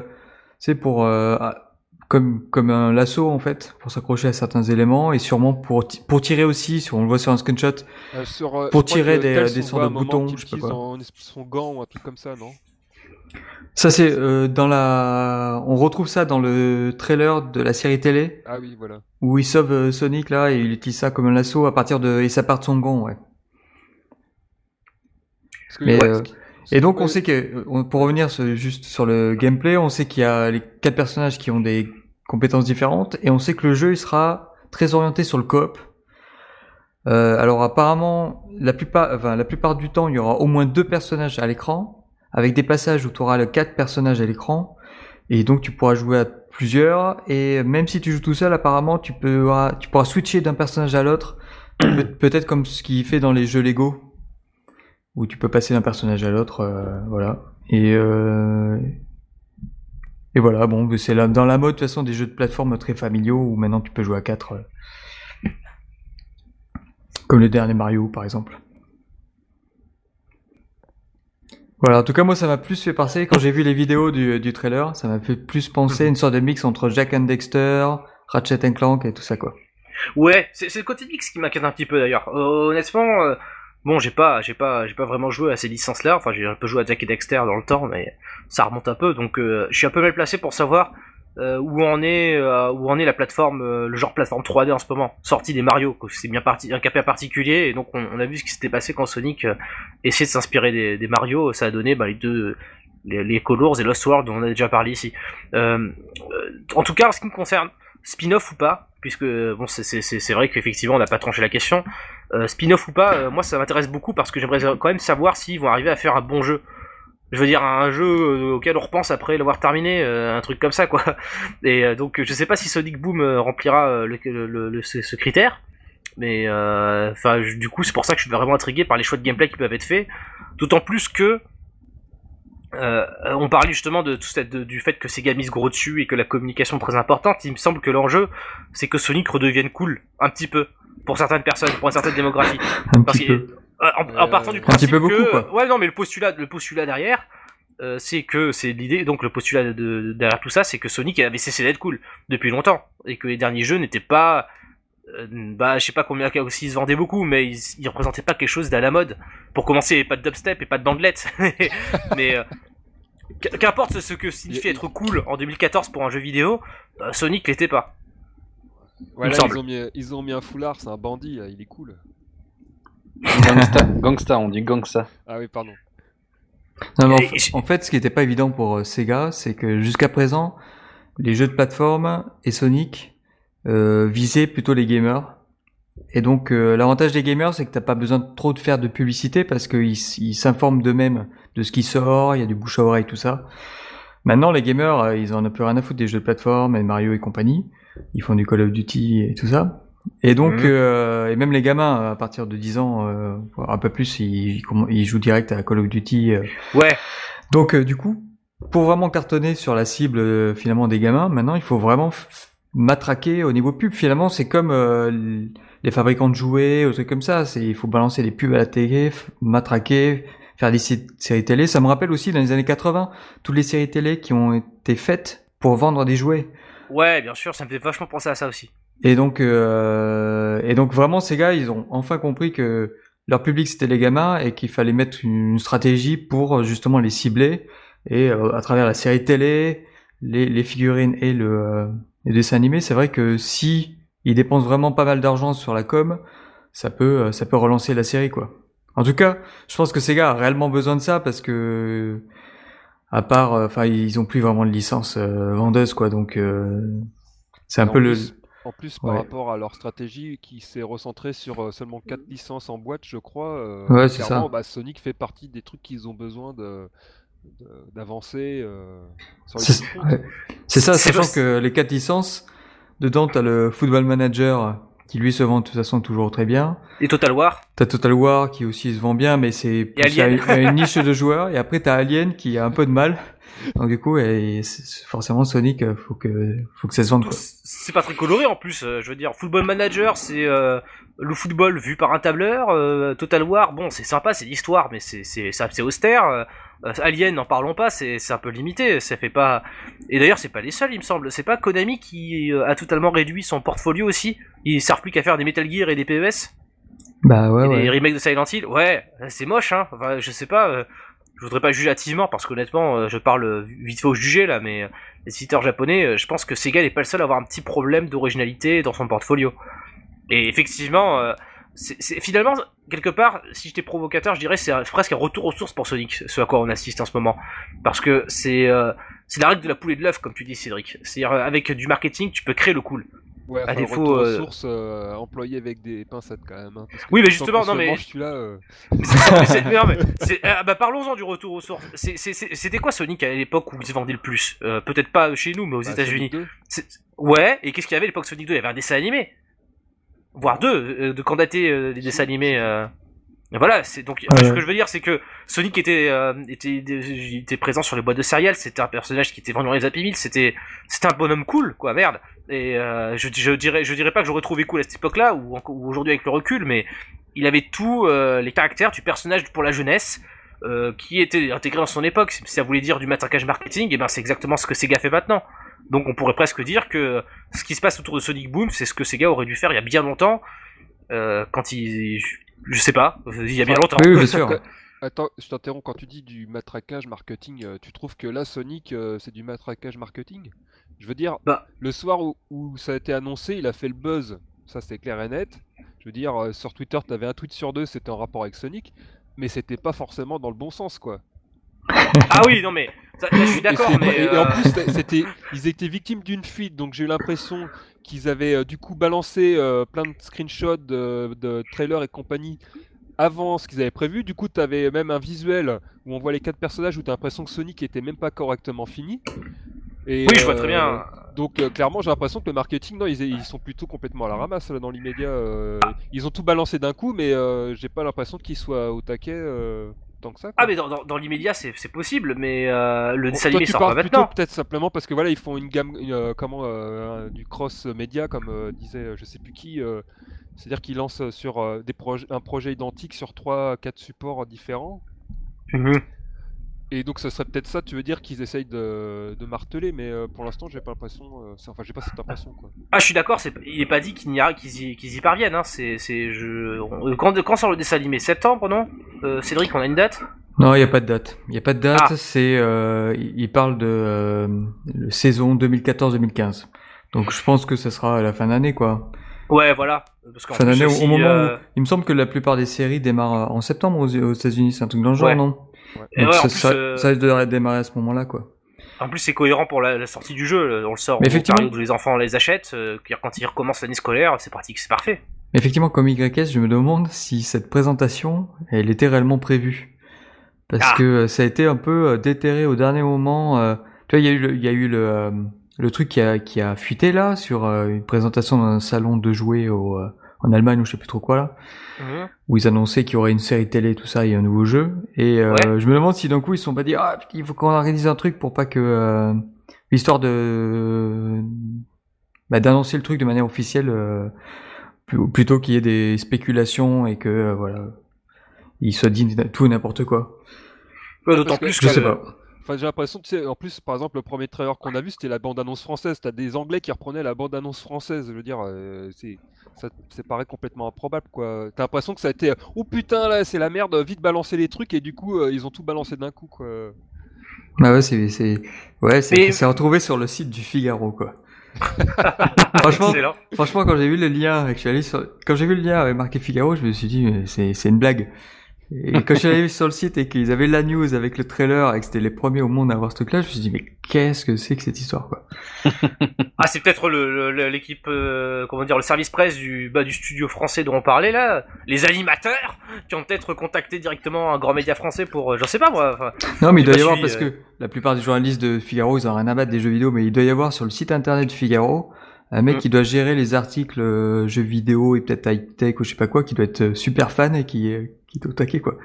c'est pour euh, ah, comme comme un lasso en fait pour s'accrocher à certains éléments et sûrement pour pour tirer aussi, si on le voit sur un screenshot. Euh, sur, Pour tirer des- des sortes de boutons, je sais pas en son gant ou un truc comme ça, non? Ça c'est euh, dans la on retrouve ça dans le trailer de la série télé Ah oui, voilà. où il sauve euh, Sonic là et il utilise ça comme un lasso à partir de et ça part de son gant ouais. Mais, ouais, euh, Et donc on sait que pour revenir juste sur le gameplay, on sait qu'il y a les quatre personnages qui ont des compétences différentes et on sait que le jeu il sera très orienté sur le coop. Alors apparemment la plupart enfin la plupart du temps il y aura au moins deux personnages à l'écran avec des passages où tu auras quatre personnages à l'écran et donc tu pourras jouer à plusieurs et même si tu joues tout seul apparemment tu pourras tu pourras switcher d'un personnage à l'autre Peut- peut-être comme ce qu'il fait dans les jeux Lego où tu peux passer d'un personnage à l'autre, euh, voilà. Et euh, et voilà, bon, c'est dans la mode de toute façon des jeux de plateforme très familiaux où maintenant tu peux jouer à 4 comme le dernier Mario par exemple. Voilà, en tout cas moi ça m'a plus fait penser quand j'ai vu les vidéos du, du trailer, ça m'a fait plus penser à une sorte de mix entre Jack and Dexter, Ratchet and Clank et tout ça quoi. Ouais, c'est c'est le côté mix qui m'inquiète un petit peu d'ailleurs. Euh, honnêtement, euh, bon, j'ai pas, j'ai pas, j'ai pas vraiment joué à ces licences-là. Enfin, j'ai un peu joué à Jack et Dexter dans le temps, mais ça remonte un peu, donc euh, je suis un peu mal placé pour savoir euh, où en est, euh, où en est la plateforme, euh, le genre plateforme 3D en ce moment, sortie des Mario. C'est bien parti, un cas particulier, et donc on, a vu ce qui s'était passé quand Sonic essayait de s'inspirer des, Mario. Ça a donné bah, les deux. Les, les Colors et Lost World dont on a déjà parlé ici. En tout cas, en ce qui me concerne, spin-off ou pas, puisque bon, c'est- vrai qu'effectivement on n'a pas tranché la question. Spin-off ou pas, moi ça m'intéresse beaucoup parce que j'aimerais quand même savoir s'ils vont arriver à faire un bon jeu. Je veux dire un jeu euh, auquel on repense après l'avoir terminé, euh, un truc comme ça quoi. Et euh, donc je sais pas si Sonic Boom remplira le, le- le- ce, ce critère. Mais enfin, du coup, c'est pour ça que je suis vraiment intrigué par les choix de gameplay qui peuvent être faits. D'autant plus que euh, on parlait justement de tout cette, de- du fait que Sega mise gros dessus et que la communication est très importante. Il me semble que l'enjeu, c'est que Sonic redevienne cool, un petit peu, pour certaines personnes, pour une certaine démographie. Un Parce petit peu. Euh, en, en partant du Un principe petit peu beaucoup, que, quoi. ouais, non, mais le postulat, le postulat derrière, euh, c'est que c'est l'idée. Donc le postulat de, de- derrière tout ça, c'est que Sonic avait cessé d'être cool depuis longtemps et que les derniers jeux n'étaient pas, euh, bah, je sais pas combien s'ils se vendaient beaucoup, mais ils, ils représentaient pas quelque chose d'à la mode. Pour commencer, pas de dubstep et pas de bandelette, mais euh, qu- qu'importe ce que signifie être cool en 2014 pour un jeu vidéo, euh, Sonic l'était pas. Voilà, ils, ont mis, ils ont mis un foulard, c'est un bandit, là, il est cool. Gangsta, gangsta, on dit gangsta. Ah oui, pardon. Non, mais en, Et- fa- en fait, ce qui n'était pas évident pour euh, Sega, c'est que jusqu'à présent, les jeux de plateforme et Sonic euh, visaient plutôt les gamers. Et donc, euh, l'avantage des gamers, c'est que t'as pas besoin de trop de faire de publicité parce qu'ils ils s'informent d'eux-mêmes de ce qui sort, il y a du bouche à oreille, tout ça. Maintenant, les gamers, euh, ils en ont plus rien à foutre des jeux de plateforme et Mario et compagnie. Ils font du Call of Duty et tout ça. Et donc, Mhm. euh, et même les gamins, à partir de 10 ans, euh, un peu plus, ils, ils- jouent direct à Call of Duty. euh, Ouais, donc euh, du coup, pour vraiment cartonner sur la cible euh, finalement des gamins, maintenant il faut vraiment matraquer au niveau pub. Finalement, c'est comme euh, les fabricants de jouets, ou trucs comme ça. C'est il faut balancer des pubs à la télé, matraquer, faire des sé- séries télé. Ça me rappelle aussi dans les années 80 toutes les séries télé qui ont été faites pour vendre des jouets. ouais, bien sûr, ça me fait vachement penser à ça aussi. Et donc, euh, et donc vraiment, ces gars, ils ont enfin compris que leur public c'était les gamins et qu'il fallait mettre une stratégie pour euh, justement les cibler et euh, à travers la série télé, les, les figurines et le euh, les dessins animés, c'est vrai que si ils dépensent vraiment pas mal d'argent sur la com, ça peut euh, ça peut relancer la série quoi. En tout cas, je pense que Sega a réellement besoin de ça parce que à part, enfin, ils ont plus vraiment de licence vendeuse quoi, donc euh, c'est un peu le En plus, par Ouais. rapport à leur stratégie qui s'est recentrée sur euh, seulement 4 licences en boîte, je crois, euh, Ouais, c'est ça. bah, Sonic fait partie des trucs qu'ils ont besoin de de- d'avancer euh, sur les C'est ouais. Ça, C'est sachant pas- que les quatre licences, dedans t'as le Football Manager qui lui se vend de toute façon toujours très bien. Et Total War. T'as Total War qui aussi se vend bien, mais c'est plus Alien. à- à une niche de joueurs. Et après t'as Alien qui a un peu de mal. Donc du coup, et forcément Sonic, euh, faut que faut que ça se vende. C'est pas très coloré en plus. euh, je veux dire, Football Manager, c'est euh, le football vu par un tableur. euh, Total War, bon, c'est sympa, c'est l'histoire, mais c'est c'est austère. euh, Alien, n'en parlons pas, c'est un peu limité. Ça fait pas. Et d'ailleurs, c'est pas les seuls, il me semble. C'est pas Konami qui a totalement réduit son portfolio aussi. Ils servent plus qu'à faire des Metal Gear et des PES. Bah ouais, et ouais. des remakes de Silent Hill. Ouais, c'est moche, hein. Enfin, je sais pas. Je voudrais pas juger hâtivement parce qu'honnêtement, euh, je parle vite fait au juger là, mais euh, les éditeurs japonais, euh, je pense que Sega n'est pas le seul à avoir un petit problème d'originalité dans son portfolio. Et effectivement, finalement quelque part, si j'étais provocateur, je dirais c'est presque un retour aux sources pour Sonic, ce à quoi on assiste en ce moment, parce que c'est c'est la règle de la poule et de l'œuf, comme tu dis, Cédric. C'est-à-dire avec du marketing, tu peux créer le cool. Ouais, À défaut, euh, sources euh, avec des pincettes quand même. hein, parce que Oui, mais justement, non, mais- euh, c'est- non, ah, bah, parlons-en du retour aux sources. C'était quoi Sonic à l'époque où il se vendait le plus? Euh, Peut-être pas chez nous, mais aux bah, États-Unis. Sonic 2. C'est- Ouais, et qu'est-ce qu'il y avait à l'époque Sonic 2 Il y avait un dessin animé. Voire deux, euh, de quand dater euh, les dessins animés. Euh. Voilà, c'est donc Ouais. ce que je veux dire, c'est que Sonic était euh, était était présent sur les boîtes de céréales. C'était un personnage qui était vendu dans les Happy Meal. C'était c'était un bonhomme cool, quoi, merde. Et euh, je, je dirais je dirais pas que j'aurais trouvé cool à cette époque-là ou, ou aujourd'hui avec le recul, mais il avait tout euh, les caractères du personnage pour la jeunesse. euh, qui était intégré dans son époque, si ça voulait dire du matraquage marketing, et ben c'est exactement ce que Sega fait maintenant. Donc on pourrait presque dire que ce qui se passe autour de Sonic Boom, c'est ce que Sega aurait dû faire il y a bien longtemps, euh, quand il, je sais pas, il y a bien longtemps. Oui, oui, bien sûr. Attends, je t'interromps quand tu dis du matraquage marketing. euh, tu trouves que là, Sonic, euh, c'est du matraquage marketing? Je veux dire, Bah. le soir où, où ça a été annoncé, il a fait le buzz. Ça, c'est clair et net. Je veux dire, sur Twitter, t'avais un tweet sur deux, c'était en rapport avec Sonic, mais c'était pas forcément dans le bon sens, quoi. Ah oui, non mais ça, là, je suis d'accord, mais et, et en euh, plus, c'était- ils étaient victimes d'une fuite, donc j'ai eu l'impression qu'ils avaient euh, du coup balancé euh, plein de screenshots de, de trailers et compagnie avant ce qu'ils avaient prévu. Du coup, tu avais même un visuel où on voit les quatre personnages où tu as l'impression que Sonic était même pas correctement fini. Et, oui, je vois très bien. Donc euh, clairement, j'ai l'impression que le marketing, non, ils, ils sont plutôt complètement à la ramasse là, dans l'immédiat. euh, ils ont tout balancé d'un coup, mais euh, j'ai pas l'impression qu'ils soient au taquet tant que ça. quoi. Ah mais dans, dans, dans l'immédiat c'est c'est possible, mais euh, le Bon, dessin toi, animé sort pas plutôt maintenant. peut-être simplement parce que voilà, ils font une gamme, une, euh, comment, euh, du cross média, comme euh, disait je sais plus qui. euh, C'est-à-dire qu'ils lancent sur euh, des projets, un projet identique sur 3-4 supports différents. Mhm. Et donc, ce serait peut-être ça, tu veux dire qu'ils essayent de, de marteler, mais euh, pour l'instant, j'ai pas l'impression. euh, enfin, j'ai pas cette impression, quoi. Ah, je suis d'accord, c'est- il est pas dit qu'il n'y a- qu'ils y, qu'ils y parviennent. Hein. C'est, c'est, je... on- quand, quand sort le dessin animé? Septembre, non? Euh, Cédric, on a une date? Non, il n'y a pas de date. Il n'y a pas de date. Ah. C'est, euh, il parle de euh, saison 2014-2015. Donc je pense que ce sera à la fin d'année, quoi. Ouais, voilà. Parce qu'en Fin d'année, au- aussi, au moment euh, où il me semble que la plupart des séries démarrent en septembre aux, aux États-Unis. C'est un truc dans le genre, Ouais. non? Donc ouais, ça, plus, ça, euh, ça risque de démarrer à ce moment-là, quoi. En plus, c'est cohérent pour la, la sortie du jeu. On le sort Mais effectivement- période où les enfants les achètent. euh, quand ils recommencent l'année scolaire, c'est pratique, c'est parfait. Mais Effectivement, comme YS, je me demande si cette présentation, elle était réellement prévue. Parce Ah. que euh, ça a été un peu déterré au dernier moment. euh, Tu vois, il y a eu le, il y a eu le, euh, le truc qui a, qui a fuité là, sur euh, une présentation dans un salon de jouets au, euh, en Allemagne ou je sais plus trop quoi là, Mhm. où ils annonçaient qu'il y aurait une série télé, tout ça, et un nouveau jeu. Et euh, Ouais. je me demande si d'un coup ils se sont pas dit, ah, il faut qu'on organise un truc pour pas que... euh, Histoire de... Bah, d'annoncer le truc de manière officielle. euh, Plu- plutôt qu'il y ait des spéculations et que euh, voilà il soit dit tout et n'importe quoi. Ouais, D'autant Parce que- plus Je que sais pas. Enfin, j'ai l'impression, tu sais, en plus, par exemple, le premier trailer qu'on a vu, c'était la bande-annonce française. T'as des Anglais qui reprenaient la bande-annonce française. Je veux dire, euh, c'est, ça, ça paraît complètement improbable, quoi. T'as l'impression que ça a été, euh, oh putain, là, c'est la merde, vite balancer les trucs, et du coup, euh, ils ont tout balancé d'un coup, quoi. Bah ouais c'est c'est ouais c'est retrouvé sur le site du Figaro quoi. franchement Excellent. franchement quand j'ai vu le lien et que je suis allé sur quand j'ai vu le lien avec marqué Figaro je me suis dit c'est une blague. Et quand je suis allé sur le site et qu'ils avaient la news avec le trailer et que c'était les premiers au monde à avoir ce truc là je me suis dit mais qu'est-ce que c'est que cette histoire quoi? Ah, c'est peut-être l'équipe, euh, comment dire, le service presse du, bah, du studio français dont on parlait là, les animateurs qui ont peut-être contacté directement un grand média français pour, euh, j'en sais pas moi. Non, mais il doit y avoir, suivi, parce euh. que la plupart des journalistes de Figaro, ils ont rien à battre des jeux vidéo, mais il doit y avoir sur le site internet de Figaro Un mec Mm. qui doit gérer les articles euh, jeux vidéo et peut-être high tech ou je sais pas quoi, qui doit être euh, super fan et qui euh, qui doit taquer quoi.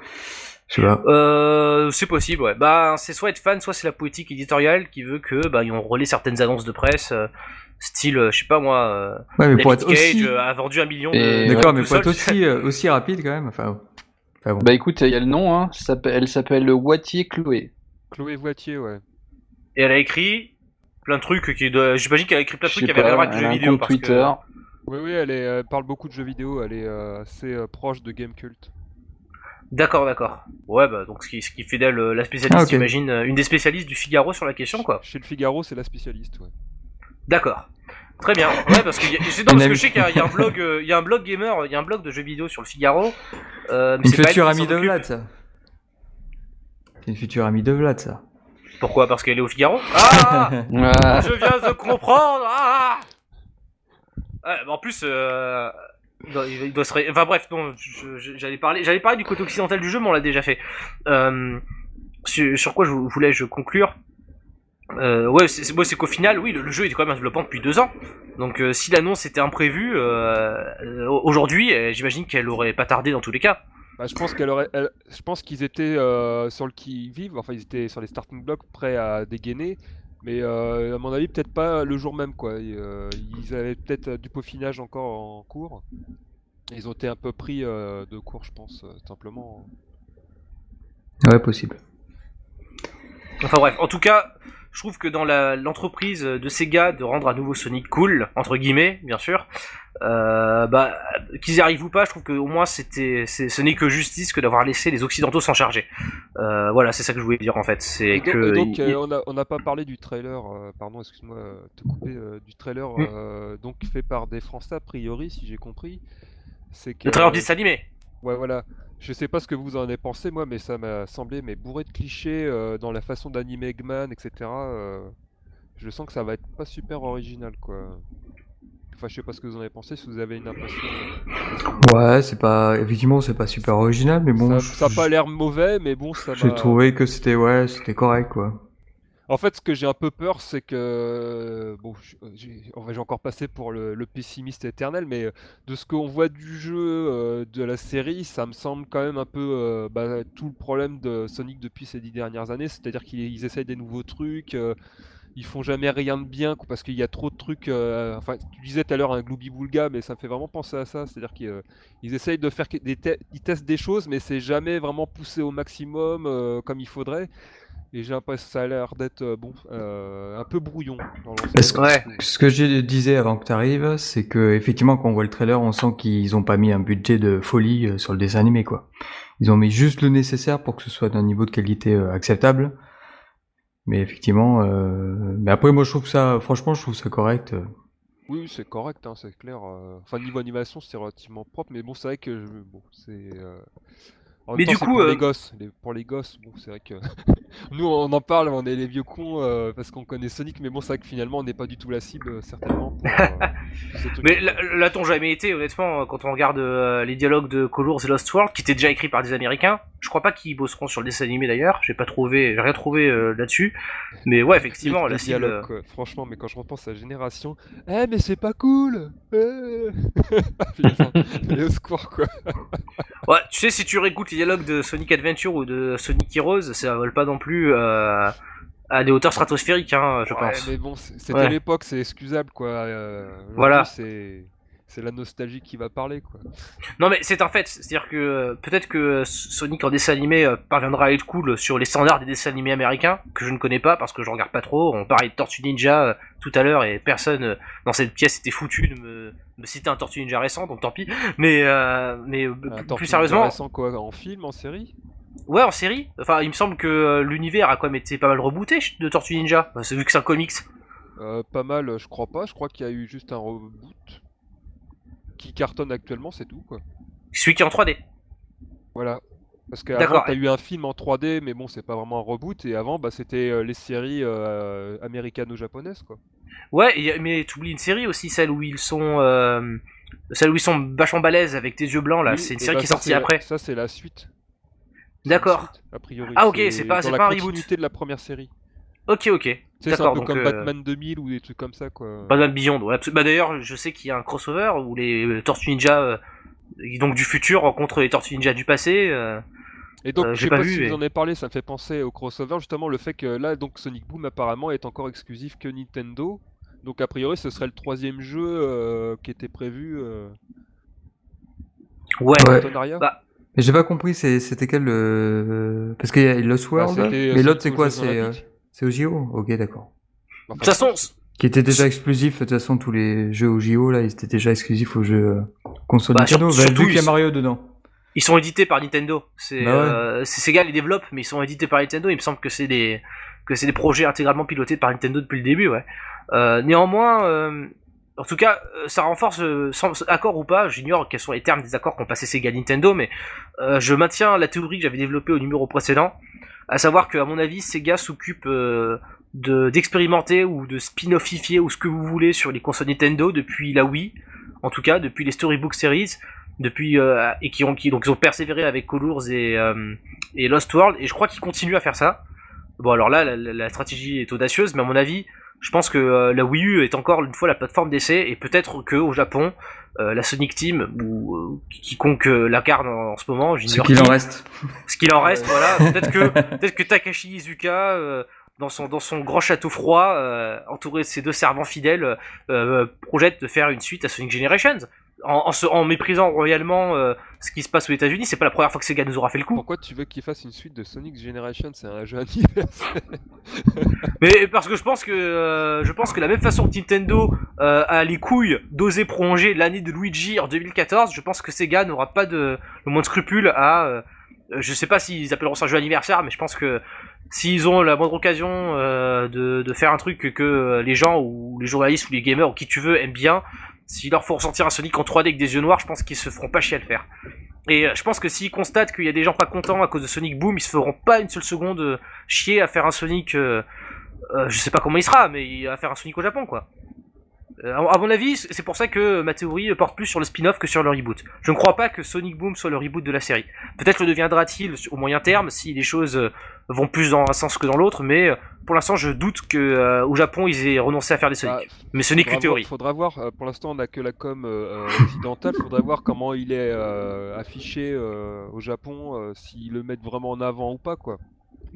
Je sais pas. Euh, c'est possible, ouais. Bah, c'est soit être fan, soit c'est la politique éditoriale qui veut que, bah, on relaie certaines annonces de presse, euh, style, je sais pas moi, euh, Ouais, mais pour être Cage aussi, a vendu un million Et- de. d'accord, mais pour être aussi euh, aussi rapide quand même. Enfin, enfin bon. Bah écoute, il y a le nom, hein. elle s'appelle Wattier Chloé. Chloé Voitier, ouais. Et elle a écrit plein de trucs qui doit... J'imagine qu'elle a écrit plein de trucs qui avaient rien à voir avec le jeu un vidéo. parce que-. Oui, oui, elle, est, elle parle beaucoup de jeux vidéo, elle est euh, assez euh, proche de Game Cult. D'accord, d'accord. Ouais, bah, donc ce qui, ce qui fait d'elle euh, la spécialiste, Ah, ok. j'imagine, euh, une des spécialistes du Figaro sur la question, quoi. Chez le Figaro, c'est la spécialiste, ouais. D'accord. Très bien. Ouais, parce que, y a- je sais- non, parce que je sais qu'il y, a- il y a un blog, euh, il y a un blog gamer, il y a un blog de jeux vidéo sur le Figaro. Euh, mais Une c'est pas elle future qui amie s'en de occupe. Vlad, ça. C'est une future amie de Vlad, ça. Pourquoi? Parce qu'elle est au Figaro? Ah! Ah, Je viens de comprendre! Ah! En plus, euh, il doit, il doit se... ré- Enfin bref, non, je- je- j'allais parler, j'allais parler du côté occidental du jeu, mais on l'a déjà fait. Euh, sur, sur quoi je vou- voulais-je conclure? Euh, ouais, c'est c'est- moi, c'est qu'au final, oui, le, le jeu est quand même en développement depuis deux ans. Donc, euh, si l'annonce était imprévue, euh, aujourd'hui, euh, j'imagine qu'elle aurait pas tardé dans tous les cas. Bah, je pense qu'elle aurait, elle- je pense qu'ils étaient euh, sur le qui vive, enfin ils étaient sur les starting blocks prêts à dégainer, mais euh, à mon avis peut-être pas le jour même quoi. Et, euh, ils avaient peut-être du peaufinage encore en cours. Ils ont été un peu pris euh, de court, je pense, simplement. Ouais, possible. Enfin bref, en tout cas, je trouve que dans l'entreprise de Sega de rendre à nouveau Sonic cool, entre guillemets, bien sûr, euh, bah, qu'ils y arrivent ou pas, je trouve que au moins c'était, ce n'est que justice que d'avoir laissé les Occidentaux s'en charger. Euh, voilà, c'est ça que je voulais dire en fait. C'est donc, que et donc, il- euh, on n'a pas parlé du trailer, pardon, excuse-moi de te couper, du trailer Mm. donc fait par des Français a priori, si j'ai compris. C'est que le trailer dessin animé. Ouais, voilà. Je sais pas ce que vous en avez pensé, moi, mais ça m'a semblé mais bourré de clichés euh, dans la façon d'animer Eggman, etc. euh, je sens que ça va être pas super original, quoi. Enfin, je sais pas ce que vous en avez pensé, si vous avez une impression. Ouais, c'est pas, effectivement, c'est pas super original, mais bon. ça, ça a pas l'air mauvais, mais bon, ça J'ai trouvé que c'était, ouais, c'était correct, quoi. En fait, ce que j'ai un peu peur, c'est que bon, j'ai encore passé pour le, pessimiste éternel, mais euh, de ce qu'on voit du jeu euh, de la série, ça me semble quand même un peu euh, bah, tout le problème de Sonic depuis ces dix dernières années, c'est-à-dire qu'ils ils essayent des nouveaux trucs. ils font jamais rien de bien parce qu'il y a trop de trucs. enfin, tu disais tout à l'heure un Glooby Boulga, mais ça me fait vraiment penser à ça. C'est-à-dire qu'ils ils essayent de faire des te- ils testent des choses, mais c'est jamais vraiment poussé au maximum comme il faudrait. Et j'ai l'impression que ça a l'air d'être euh, bon, euh, un peu brouillon. Dans que- Ouais. Ce que je disais avant que tu arrives, c'est que effectivement quand on voit le trailer, on sent qu'ils ont pas mis un budget de folie euh, sur le dessin animé quoi. Ils ont mis juste le nécessaire pour que ce soit d'un niveau de qualité euh, acceptable. Mais effectivement, euh... mais après moi je trouve ça, franchement je trouve ça correct. euh. Oui, oui, c'est correct, hein, c'est clair. euh, Enfin, niveau animation, c'est relativement propre, mais bon, c'est vrai que je- bon, c'est. euh, En Mais temps, du coup, pour euh, les gosses, les- pour les gosses, bon, c'est vrai que nous on en parle, on est les vieux cons euh, parce qu'on connaît Sonic, mais bon, c'est vrai que finalement on n'est pas du tout la cible euh, certainement. Pour, euh, Mais l'a-t-on jamais été, honnêtement, quand on regarde euh, les dialogues de Colors et Lost World, qui étaient déjà écrits par des Américains? Je crois pas qu'ils bosseront sur le dessin animé d'ailleurs. J'ai pas trouvé, j'ai rien trouvé euh, là-dessus. Mais ouais, effectivement, Les- la les cible. dialogues, quoi. Franchement, mais quand je repense à la génération, eh mais c'est pas cool. Eh Putain, mais au secours quoi. Ouais, tu sais, si tu réécoutes les dialogues de Sonic Adventure ou de Sonic Heroes, ça vole pas non plus euh, à des hauteurs stratosphériques, hein, je Ouais, pense. mais bon, c'était Ouais. l'époque, c'est excusable quoi. euh, Voilà. C'est c'est la nostalgie qui va parler quoi. Non, mais c'est un fait. C'est-à-dire que euh, peut-être que Sonic en dessin animé euh, parviendra à être cool sur les standards des dessins animés américains, que je ne connais pas parce que je regarde pas trop. On parlait de Tortue Ninja euh, tout à l'heure et personne dans cette pièce était foutu de me, me citer un Tortue Ninja récent, donc tant pis. Mais, euh, mais Un plus- sérieusement, quoi, en film, en série? Ouais, en série. Enfin, il me semble que l'univers a quand même été pas mal rebooté de Tortue Ninja. Vu que c'est un comics. Euh, Pas mal, je crois pas. Je crois qu'il y a eu juste un reboot qui cartonne actuellement, c'est tout quoi. Celui qui est en 3D. Voilà. Parce qu'avant, t'as eu un film en 3D, mais bon, c'est pas vraiment un reboot. Et avant, bah, c'était euh, les séries euh, américano-japonaises, quoi. Ouais, et mais t'oublies une série aussi, celle où ils sont, euh, celle où ils sont vachement balèzes avec des yeux blancs là. Oui, c'est une série bah, qui est sortie après. Ça, c'est la suite. D'accord. A priori. Ah, ok, c'est pas- c'est la pas un reboot. de la première série. Ok, ok. C'est un peu donc, comme euh, Batman 2000 ou des trucs comme ça, quoi. Batman Beyond, ouais. Bah d'ailleurs, je sais qu'il y a un crossover où les Tortues Ninja, euh, donc du futur, rencontrent les Tortues Ninja du passé. euh. Et donc, Euh, je sais pas pas, vu, si mais- vous en avez parlé, ça me fait penser au crossover, justement, le fait que là, donc Sonic Boom apparemment est encore exclusif que Nintendo. Donc, a priori, ce serait le troisième jeu euh, qui était prévu euh, Ouais. Ouais. Bah, Mais j'ai pas compris, c'était quel le... Parce qu'il y a Lost Bah, World, mais l'autre c'est quoi C'est euh. C'est au JO Ok, d'accord. De toute façon, Qui était déjà exclusif, de toute façon tous les jeux au JO là, ils étaient déjà exclusifs aux jeux euh, console Bah, Nintendo, sur- surtout, vu qu'il y a ils- Mario dedans. ils sont édités par Nintendo. C'est Bah ouais. euh, c'est Sega les développe, mais ils sont édités par Nintendo. Il me semble que c'est des que c'est des projets intégralement pilotés par Nintendo depuis le début, ouais. Euh, néanmoins, euh, en tout cas, ça renforce, sans accord ou pas, j'ignore quels sont les termes des accords qu'ont passé Sega et Nintendo, mais euh, je maintiens la théorie que j'avais développée au numéro précédent, à savoir que à mon avis, Sega s'occupe euh, de d'expérimenter ou de spin-offifier ou ce que vous voulez sur les consoles Nintendo depuis la Wii, en tout cas depuis les Storybook Series, depuis euh, et qui ont qui donc ils ont persévéré avec Colors et euh, et Lost World et je crois qu'ils continuent à faire ça. Bon alors là la- la stratégie est audacieuse mais à mon avis je pense que euh, la Wii U est encore une fois la plateforme d'essai et peut-être que au Japon euh, la Sonic Team ou euh, quiconque euh, l'incarne en, en ce moment Ce qu'il en reste. ce qu'il en reste voilà. Peut-être que peut-être que Takashi Izuka euh, dans son dans son grand château froid euh, entouré de ses deux servants fidèles euh, projette de faire une suite à Sonic Generations en, en, se- en méprisant royalement euh, ce qui se passe aux États-Unis c'est pas la première fois que Sega nous aura fait le coup Pourquoi tu veux qu'il fasse une suite de Sonic Generation C'est un jeu anniversaire. Mais parce que je pense que euh, je pense que la même façon que Nintendo euh, a les couilles d'oser prolonger l'année de Luigi en 2014, je pense que Sega n'aura pas de le moins de scrupule à je sais pas s'ils appelleront ça un jeu anniversaire, mais je pense que s'ils ont la moindre occasion euh, de, de faire un truc que, que les gens ou les journalistes ou les gamers ou qui tu veux aiment bien, s'il leur faut ressentir un Sonic en 3D avec des yeux noirs, je pense qu'ils se feront pas chier à le faire. Et euh, je pense que s'ils constatent qu'il y a des gens pas contents à cause de Sonic Boom, ils se feront pas une seule seconde euh, chier à faire un Sonic euh, euh, je sais pas comment il sera, mais va faire un Sonic au Japon, quoi. Euh, à à mon avis, c'est c'est pour ça que ma théorie porte plus sur le spin-off que sur le reboot. Je ne crois pas que Sonic Boom soit le reboot de la série. Peut-être le deviendra-t-il au moyen terme si les choses euh, vont plus dans un sens que dans l'autre, mais euh, pour l'instant, je doute que euh, au Japon ils aient renoncé à faire des Sonic. Bah, mais ce n'est qu'une théorie. voir- Faudra voir. euh, Pour l'instant, on n'a que la com euh, occidentale. Faudra voir comment il est euh, affiché euh, au Japon, euh, s'ils le mettent vraiment en avant ou pas, quoi.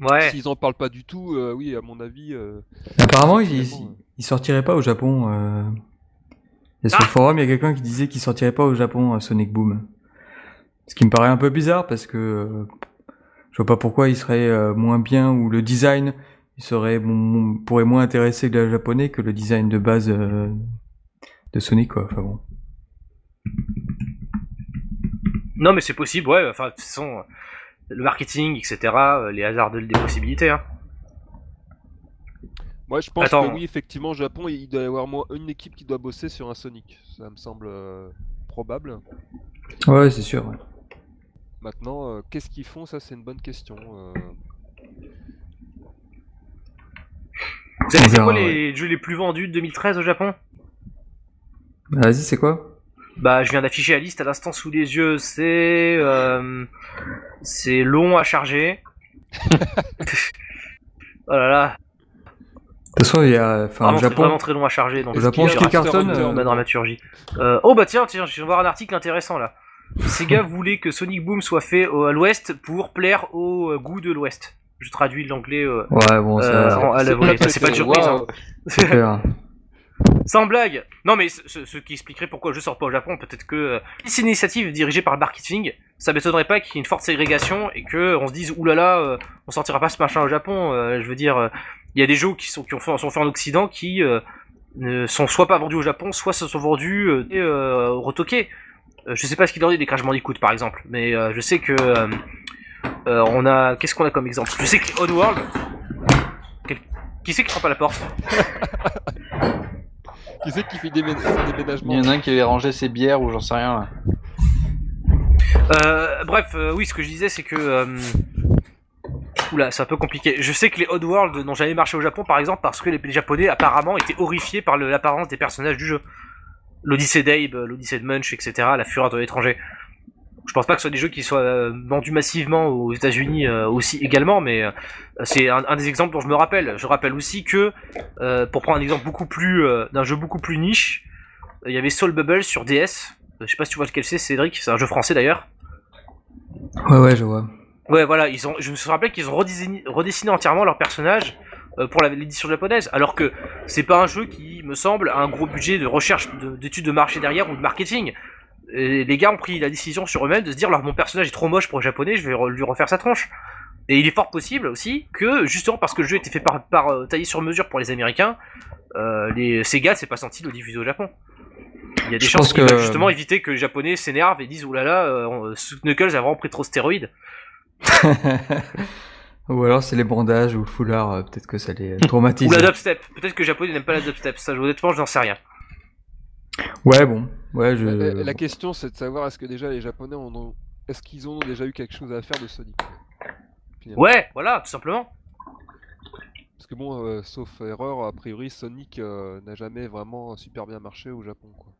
Ouais. S'ils en parlent pas du tout, euh, oui, à mon avis. euh, Apparemment, il, Finalement, il, sortirait pas au Japon. Euh... Et sur Ah le forum, il y a quelqu'un qui disait qu'il sortirait pas au Japon à Sonic Boom? Ce qui me paraît un peu bizarre parce que euh, je vois pas pourquoi il serait euh, moins bien ou le design il serait bon, pourrait moins intéresser le japonais que le design de base euh, de Sonic quoi. Enfin bon. Non, mais c'est possible, ouais. Enfin, de toute façon, le marketing, etc., euh, les hasards de- des possibilités. Hein. Moi, je pense Attends. que oui, effectivement, au Japon, il doit y avoir moins une équipe qui doit bosser sur un Sonic. Ça me semble euh, probable. Ouais, c'est sûr. ouais. Maintenant, euh, qu'est-ce qu'ils font? Ça, c'est une bonne question. euh. Vous savez, On c'est quoi les jeux les plus vendus de 2013 au Japon? Bah, Vas-y, c'est quoi? Bah, je viens d'afficher la liste à l'instant sous les yeux. C'est euh, c'est long à charger. oh là là, De toute façon, il y a enfin vraiment, au très- Japon vraiment très long à charger. Donc, au Japon, ce qui cartonne euh, dramaturgie. Euh, oh bah tiens, tiens, je viens de voir un article intéressant là. Sega voulait que Sonic Boom soit fait au- à l'Ouest pour plaire au euh, goût de l'Ouest. Je traduis l'anglais euh, Ouais, bon, euh, à la c'est volée. c'est pas une très- surprise. Hein. c'est clair. Sans blague. Non mais ce, qui expliquerait pourquoi je sors pas au Japon, peut-être que euh, si c'est une initiative dirigée par le marketing, ça m'étonnerait pas qu'il y ait une forte ségrégation et que on se dise oulala, euh, on sortira pas ce machin au Japon. euh, je veux dire, euh, il y a des jeux qui sont qui ont fait, sont faits en Occident qui euh, ne sont soit pas vendus au Japon, soit se sont vendus euh, et euh, retoqués. Euh, je sais pas ce qu'il en est des Crash Bandicoot par exemple, mais euh, je sais que euh, euh, on a qu'est-ce qu'on a comme exemple? Je sais que Oddworld. Quel- Qui c'est qui frappe à la porte? Qui c'est qui fait des démé- son Il y en a un qui avait rangé ses bières ou j'en sais rien là. Euh, bref, euh, oui, ce que je disais, c'est que. euh, Oula, c'est un peu compliqué. Je sais que les Oddworld n'ont jamais marché au Japon, par exemple, parce que les, Japonais, apparemment, étaient horrifiés par l'apparence des personnages du jeu. L'Odyssée d'Abe, l'Odyssée de Munch, etc., la fureur de l'étranger. Je pense pas que ce soit des jeux qui soient euh, vendus massivement aux États-Unis euh, aussi également, mais euh, c'est un, un des exemples dont je me rappelle. Je rappelle aussi que, euh, pour prendre un exemple beaucoup plus euh, d'un jeu beaucoup plus niche, il y avait Soul Bubble sur DS. Je sais pas si tu vois lequel c'est, Cédric. C'est un jeu français d'ailleurs. Ouais, ouais, je vois. Ouais, voilà, ils ont, je me suis rappelé qu'ils ont redessiné, redessiné entièrement leur personnage pour la- l'édition japonaise, alors que c'est pas un jeu qui, me semble, a un gros budget de recherche, de- d'études de, marché derrière ou de marketing. Et les gars ont pris la décision sur eux-mêmes de se dire, alors mon personnage est trop moche pour le japonais, je vais re- lui refaire sa tronche. Et il est fort possible aussi que, justement parce que le jeu était fait par, par euh, taillé sur mesure pour les Américains, euh, les Sega s'est pas senti le diffuser au Japon. Il y a des Je chances qu'ils que- justement éviter que les Japonais s'énervent et disent oulala, euh, Knuckles a vraiment pris trop de stéroïdes. ou alors c'est les bandages ou le foulard, euh, peut-être que ça les traumatise. Ou la dubstep. Peut-être que les Japonais n'aiment pas la dubstep. Ça, honnêtement, je n'en sais rien. Ouais, bon. Ouais, je. La, la- la question c'est de savoir est-ce que déjà les Japonais en ont... Est-ce qu'ils ont déjà eu quelque chose à faire de Sonic finalement? Ouais, voilà, tout simplement. Parce que bon, euh, sauf erreur, a priori Sonic euh, n'a jamais vraiment super bien marché au Japon. Quoi.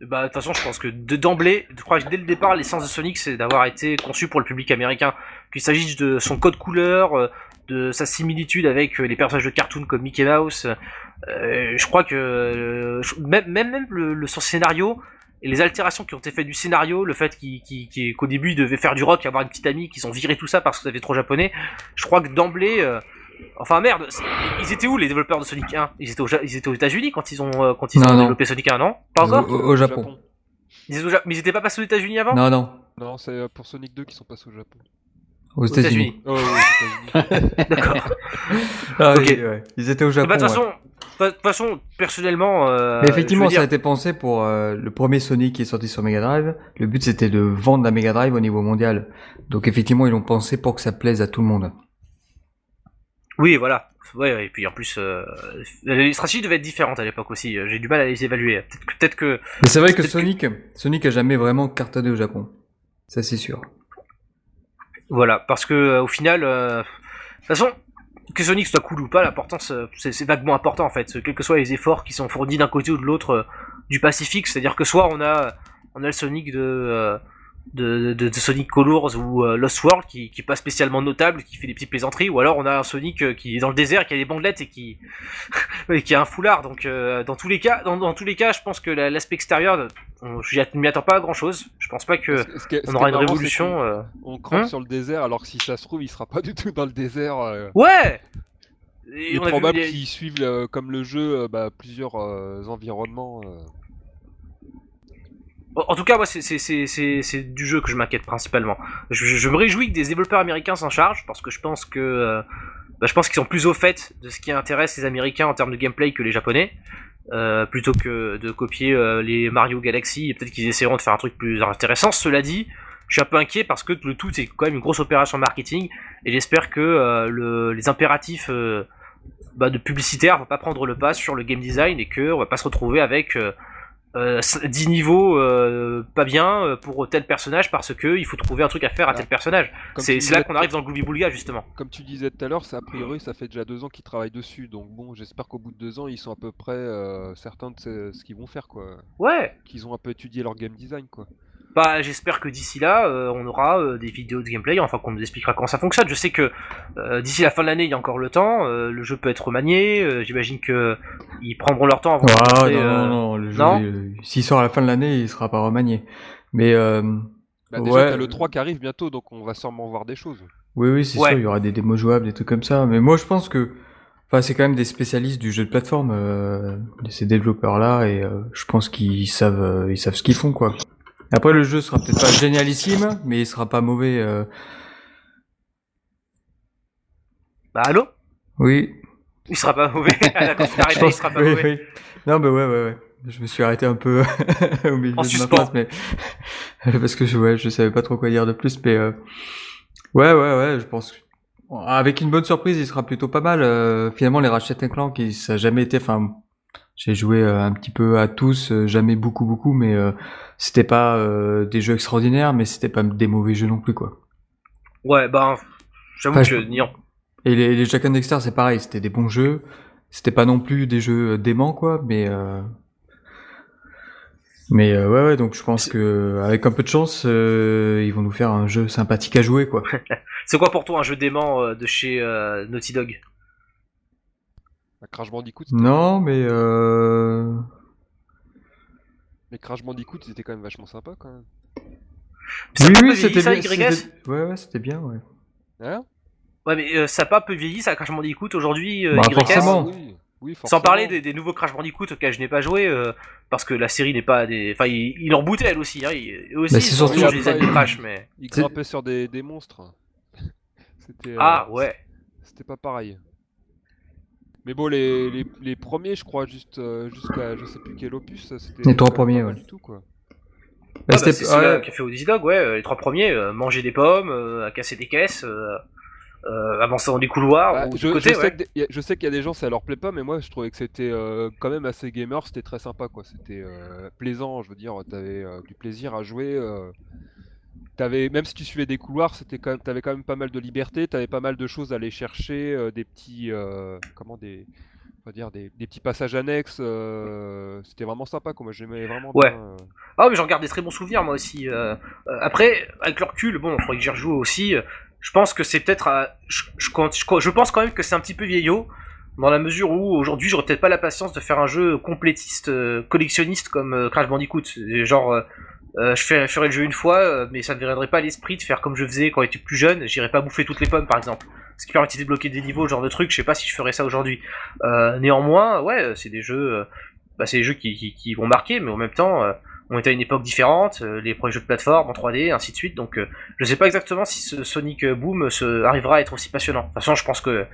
Bah, de toute façon, je pense que de- d'emblée, je crois que dès le départ, l'essence de Sonic, c'est d'avoir été conçu pour le public américain. Qu'il s'agisse de son code couleur, euh, de sa similitude avec euh, les personnages de cartoon comme Mickey Mouse. euh, je crois que même même, même le, son scénario et les altérations qui ont été faites du scénario, le fait qu'au début il devait faire du rock, avoir une petite amie, qu'ils ont viré tout ça parce que ça avait trop japonais. Je crois que d'emblée, enfin merde, ils étaient où les développeurs de Sonic 1 Ils étaient au, Ja- ils étaient aux États-Unis quand ils ont euh, quand ils Non, ont non. développé Sonic 1, non? Pas encore au, au Japon. ils étaient au Ja- Mais ils étaient pas passés aux États-Unis avant? Non, non. Non, c'est euh, pour Sonic 2 qui sont passés au Japon. Aux États-Unis. Oh, oui, aux États-Unis. D'accord. Ah, Ok. oui, ouais. Ils étaient au Japon. Bah, de toute ouais. façon, de toute façon, personnellement, euh, Mais effectivement, ça a été pensé pour euh, le premier Sonic qui est sorti sur Mega Drive. Le but c'était de vendre la Mega Drive au niveau mondial. Donc effectivement, ils l'ont pensé pour que ça plaise à tout le monde. Oui, voilà. Ouais, et puis en plus, euh, les stratégies devaient être différentes à l'époque aussi. J'ai du mal à les évaluer. Peut-être que, peut-être que, Mais c'est vrai que Peut-être que- Sonic, Sonic a jamais vraiment cartonné au Japon. Ça c'est sûr. voilà, parce que euh, au final, euh, de toute façon, que Sonic soit cool ou pas, l'importance, euh, c'est vaguement important en fait. Quels que soient les efforts qui sont fournis d'un côté ou de l'autre euh, du Pacifique, c'est-à-dire que soit on a, on a le Sonic de euh, de, de, de Sonic Colors ou euh, Lost World qui, qui est pas spécialement notable, qui fait des petites plaisanteries, ou alors on a un Sonic euh, qui est dans le désert, qui a des bandelettes et qui et qui a un foulard. Donc euh, dans tous les cas, dans, dans tous les cas, je pense que la- l'aspect extérieur, on- je m'y attends pas à grand chose. Je pense pas que Ce- est- on aura est une marrant, révolution. euh. On Hein sur le désert alors que si ça se trouve, il sera pas du tout dans le désert. euh. Ouais. Il Et est a vu probable les- qu'ils suivent euh, comme le jeu euh, bah, plusieurs euh, environnements. En tout cas, moi, c'est- du jeu que je m'inquiète principalement. Je, me réjouis que des développeurs américains s'en chargent parce que je pense que euh, bah, je pense qu'ils sont plus au fait de ce qui intéresse les Américains en termes de gameplay que les Japonais. Euh, plutôt que de copier euh, les Mario Galaxy, peut-être qu'ils essaieront de faire un truc plus intéressant. Cela dit, je suis un peu inquiet parce que le tout c'est quand même une grosse opération marketing et j'espère que le- les impératifs bah, de publicitaire vont pas prendre le pas sur le game design et que on va pas se retrouver avec euh, euh, 10 niveaux euh, pas bien euh, pour tel personnage parce que il faut trouver un truc à faire à tel personnage. C'est là qu'on arrive dans le Glooby Boulga justement. Comme tu disais tout à l'heure, ça, a priori, ça fait déjà deux ans qu'ils travaillent dessus. Donc bon, j'espère qu'au bout de deux ans, ils sont à peu près euh, certains de ce, ce qu'ils vont faire, quoi. Ouais. Qu'ils ont un peu étudié leur game design, quoi. Bah j'espère que d'ici là euh, on aura euh, des vidéos de gameplay, enfin qu'on nous expliquera comment ça fonctionne. Je sais que euh, d'ici la fin de l'année il y a encore le temps, euh, le jeu peut être remanié, euh, j'imagine que ils prendront leur temps avant de Ah, montrer, non, euh, non, non, le jeu, s'il sort à la fin de l'année, il sera pas remanié. Mais euh, Bah, déjà, Ouais. t'as le 3 qui arrive bientôt, donc on va sûrement voir des choses. oui, oui, c'est Ouais. sûr, il y aura des démos jouables, des trucs comme ça. Mais moi, je pense que, enfin, c'est quand même des spécialistes du jeu de plateforme, euh, de ces développeurs-là, et euh, je pense qu'ils savent, euh, ils savent ce qu'ils font, quoi. Après, le jeu sera peut-être pas génialissime, mais il sera pas mauvais. euh, Bah allô? Oui. Il sera pas mauvais. Quand tu il sera pas oui, mauvais. oui. Non, bah ouais, ouais, ouais. Je me suis arrêté un peu au milieu En de ma suspens. phrase, mais parce que je, ouais, je savais pas trop quoi dire de plus, mais euh... ouais, ouais, ouais, je pense. que- Avec une bonne surprise, il sera plutôt pas mal. Euh, finalement, les Ratchet Clank, qui ça a jamais été. Enfin, j'ai joué euh, un petit peu à tous, euh, jamais beaucoup, beaucoup, mais euh, c'était pas des jeux extraordinaires, mais c'était pas des mauvais jeux non plus, quoi. Ouais, bah j'avoue Enfin, que je-. Et les, les Jack and Dexter, c'est pareil, c'était des bons jeux. C'était pas non plus des jeux déments, quoi, mais euh... Mais euh, ouais, ouais, donc je pense que avec un peu de chance, euh, ils vont nous faire un jeu sympathique à jouer, quoi. C'est quoi pour toi un jeu dément de chez Naughty Dog? Bah, Crash Bandicoot, Non, mais euh... mais Crash Bandicoot, c'était quand même vachement sympa quand même. Oui, oui, vieilli, c'était ça, bien. Ouais, ouais, c'était bien, ouais. Hein Ouais, mais euh, ça pas peu vieilli, ça, Crash Bandicoot aujourd'hui, euh, Bah, YS forcément. Ah, oui, oui, Sans parler des, des nouveaux Crash Bandicoot auxquels je n'ai pas joué, euh, parce que la série n'est pas des. Enfin, il, il en boutait elle aussi, hein. il- eux aussi, Bah, ils c'est sont surtout- des Après, amis Crash, mais. Il C'est- grimpait sur des, des monstres. C'était. euh, Ah, ouais. C'était pas pareil. Mais bon, les, les, les premiers, je crois, juste euh, jusqu'à je sais plus quel opus, c'était. Les trois pas premiers, ouais. Du tout, quoi. Ah, bah, c'était- c'est celui-là ouais. qui a fait Odyssey Dog, ouais, euh, les trois premiers, euh, manger des pommes, euh, à casser des caisses, euh, euh, avancer dans des couloirs, Bah, ou je, de côté, je ouais. sais que des- y a- je sais qu'il y a des gens, ça leur plaît pas, mais moi je trouvais que c'était euh, quand même assez gamer, c'était très sympa quoi. C'était euh, plaisant, je veux dire, t'avais euh, du plaisir à jouer. Même si tu suivais des couloirs, c'était quand même, t'avais quand même pas mal de liberté, t'avais pas mal de choses à aller chercher, euh, des petits, euh, comment des, on va dire des, des petits passages annexes. euh, c'était vraiment sympa quoi. Moi j'aimais vraiment Ouais. bien. Ah, mais j'en garde des très bons souvenirs, moi aussi. après, avec le recul, bon, il faudrait que j'y rejoue aussi. Je pense que c'est peut-être. à- Je, je, compte- je, je pense quand même que c'est un petit peu vieillot, dans la mesure où aujourd'hui, j'aurais peut-être pas la patience de faire un jeu complétiste, collectionniste comme Crash Bandicoot. Genre, euh, je, ferais le jeu une fois, euh, mais ça ne viendrait pas à l'esprit de faire comme je faisais quand j'étais plus jeune. J'irais pas bouffer toutes les pommes, par exemple. Ce qui permettait de débloquer des niveaux, genre de truc. Je sais pas si je ferais ça aujourd'hui. Euh, néanmoins, ouais, c'est des jeux. bah, c'est des jeux qui, vont marquer, mais en même temps. on était à une époque différente, les premiers jeux de plateforme en 3D, ainsi de suite. Donc, je sais pas exactement si ce Sonic Boom se, arrivera à être aussi passionnant. De toute façon, je pense que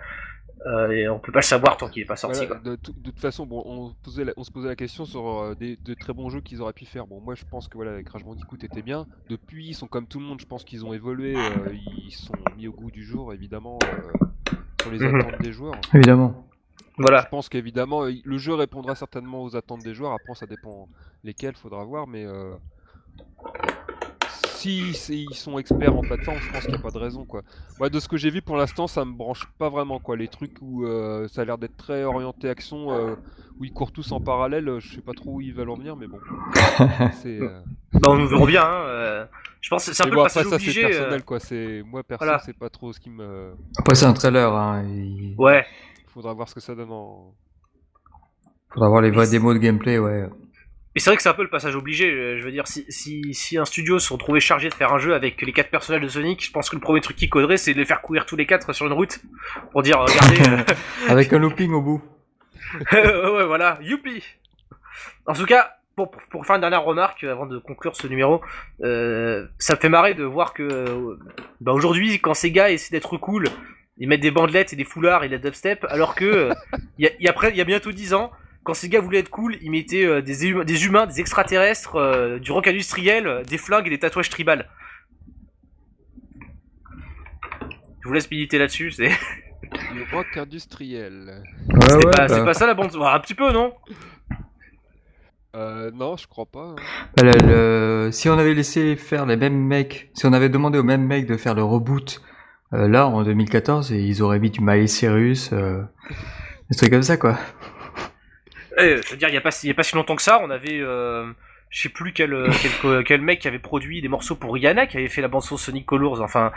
euh, et on peut pas le savoir tant qu'il est pas sorti. Voilà, de, tout- de toute façon, bon, on, posait la- on se posait la question sur euh, des, de très bons jeux qu'ils auraient pu faire. Bon, moi je pense que voilà, Crash Bandicoot était bien. Depuis, ils sont comme tout le monde, je pense qu'ils ont évolué, euh, ils sont mis au goût du jour, évidemment, euh, sur les Mhm. attentes des joueurs. Évidemment. Voilà. Je pense qu'évidemment, le jeu répondra certainement aux attentes des joueurs. Après, ça dépend lesquels, faudra voir, mais si ils sont experts en plateforme, je pense qu'il n'y a pas de raison, quoi. Moi, de ce que j'ai vu pour l'instant, ça me branche pas vraiment, quoi. Les trucs où euh, ça a l'air d'être très orienté action, euh, où ils courent tous en parallèle, euh, je sais pas trop où ils veulent en venir, mais bon. C'est. euh, Bah, on nous verra bien. Hein, je pense que c'est un peu bon, le après, ça c'est obligé. personnel, quoi. C'est moi perso, voilà. c'est pas trop ce qui me. Après, c'est un trailer, hein. Il Ouais. Faudra voir ce que ça donne en. faudra voir les vraies démos de gameplay, ouais. Et c'est vrai que c'est un peu le passage obligé. euh, Je veux dire, si, si, si un studio se retrouvait chargé de faire un jeu avec les quatre personnages de Sonic, je pense que le premier truc qu'il coderait, c'est de les faire courir tous les quatre sur une route pour dire, regardez. euh, Avec un looping au bout. ouais, voilà, youpi En tout cas, pour, pour, pour faire une dernière remarque euh, avant de conclure ce numéro, euh, ça me fait marrer de voir que euh, bah aujourd'hui, quand ces gars essaient d'être cool, ils mettent des bandelettes et des foulards et de la dubstep, alors que euh, il y, a, y a y a bientôt 10 ans, quand ces gars voulaient être cool, ils mettaient euh, des, hum- des humains, des extraterrestres, euh, du rock industriel, euh, des flingues et des tatouages tribal. Je vous laisse militer là-dessus, c'est Le rock industriel. Ouais, c'est ouais, pas, bah, pas ça la bande. Un petit peu, non? Euh, non, je crois pas. hein. bah, le- le- Si on avait laissé faire les mêmes mecs, si on avait demandé aux mêmes mecs de faire le reboot euh, là en 2014, et ils auraient mis du Miley Cyrus, euh, des trucs comme ça quoi. Eh, je veux dire, il y a pas, si- longtemps que ça, on avait, euh, je sais plus quel, euh, quel, mec qui avait produit des morceaux pour Rihanna, qui avait fait la bande son Sonic Colors. Enfin,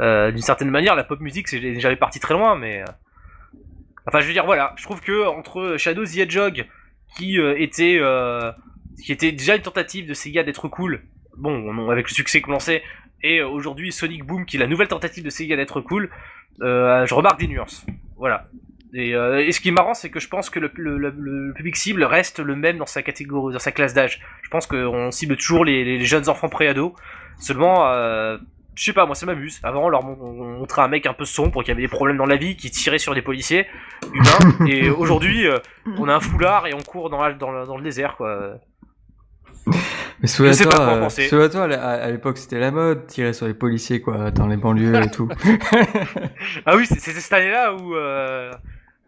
euh, d'une certaine manière, la pop music, c'est j'avais parti très loin, mais, enfin, je veux dire, voilà, je trouve que entre Shadow the Hedgehog, qui était, déjà une tentative de Sega d'être cool, bon, on- avec le succès qu'on sait, et aujourd'hui Sonic Boom, qui est la nouvelle tentative de Sega d'être cool, je remarque des nuances. Voilà. Et, euh, et ce qui est marrant, c'est que je pense que le, le- le- le public cible reste le même dans sa catégorie, dans sa classe d'âge. Je pense qu'on cible toujours les, les jeunes enfants pré-ados. Seulement, euh, je sais pas, moi ça m'amuse. Avant, on leur mon- on montrait un mec un peu sombre qui avait des problèmes dans la vie, qui tirait sur des policiers humains. et aujourd'hui, euh, on a un foulard et on court dans, la- dans, le, dans le désert, quoi. Mais pas penser. souviens-toi, à, l'époque c'était la mode, tirer sur les policiers quoi, dans les banlieues et tout. Ah oui, c'est- c'était cette année-là où euh,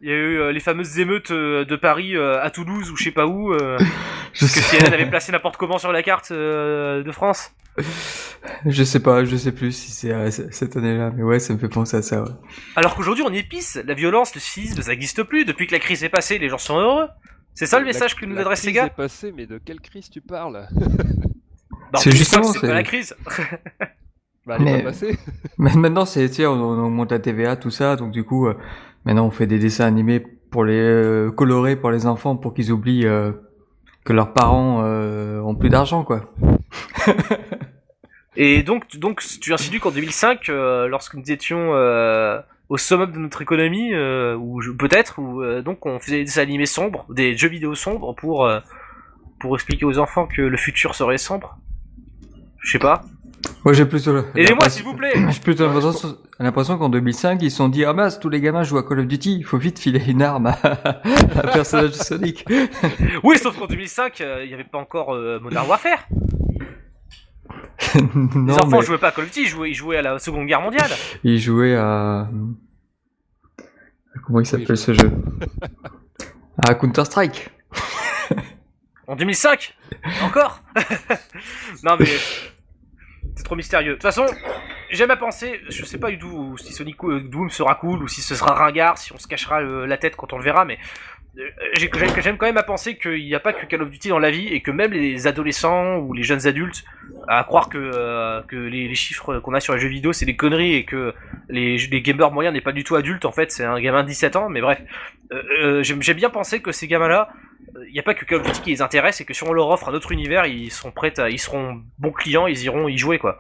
il y a eu euh, les fameuses émeutes euh, de Paris euh, à Toulouse ou je sais pas où. euh, je que sais, CNN avait placé n'importe comment sur la carte euh, de France. je sais pas, je sais plus si c'est euh, cette année-là, mais ouais, ça me fait penser à ça. Ouais. Alors qu'aujourd'hui on épice, la violence, le cynisme, ça n'existe plus. Depuis que la crise est passée, les gens sont heureux. C'est ça le La- message que nous la adresse crise Sega est passée, mais de quelle crise tu parles Bah, C'est en 2005, justement, c'est la crise. Bah, elle est Mais- pas passée. Mais maintenant, c'est, on, on augmente la TVA, tout ça, donc du coup, euh, maintenant on fait des dessins animés pour les euh, colorés pour les enfants pour qu'ils oublient euh, que leurs parents euh, ont plus d'argent, quoi. Et donc, donc tu insinues qu'en 2005, euh, lorsque nous étions au summum de notre économie, ou peut-être, ou donc on faisait des animés sombres, des jeux vidéo sombres pour pour expliquer aux enfants que le futur serait sombre? Je sais pas. Moi, j'ai plutôt. Aidez-moi l'impression- s'il vous plaît. J'ai plutôt l'impression qu'en 2005, ils se sont dit, ah mince, tous les gamins jouent à Call of Duty, il faut vite filer une arme à un personnage de Sonic. Oui, sauf qu'en 2005, euh, il n'y avait pas encore euh, Modern Warfare. non, Les enfants mais jouaient pas à Call of Duty, ils jouaient, ils jouaient à la Seconde Guerre mondiale. ils jouaient à... Comment il s'appelle ce jeu? À Counter-Strike. En 2005 Encore? Non mais... C'est trop mystérieux. De toute façon, j'aime à penser, je sais pas du tout si Sonic euh, Doom sera cool ou si ce sera ringard, si on se cachera euh, la tête quand on le verra, mais euh, j'ai- j'aime quand même à penser qu'il n'y a pas que Call of Duty dans la vie et que même les adolescents ou les jeunes adultes, à croire que, les, chiffres qu'on a sur les jeux vidéo c'est des conneries et que les, gamers moyens n'est pas du tout adulte, en fait c'est un gamin de 17 ans, mais bref. J'aime bien penser que ces gamins-là, il n'y a pas que Call of Duty qui les intéresse et que si on leur offre un autre univers, ils seront prêts à, ils seront bons clients, ils iront y jouer quoi.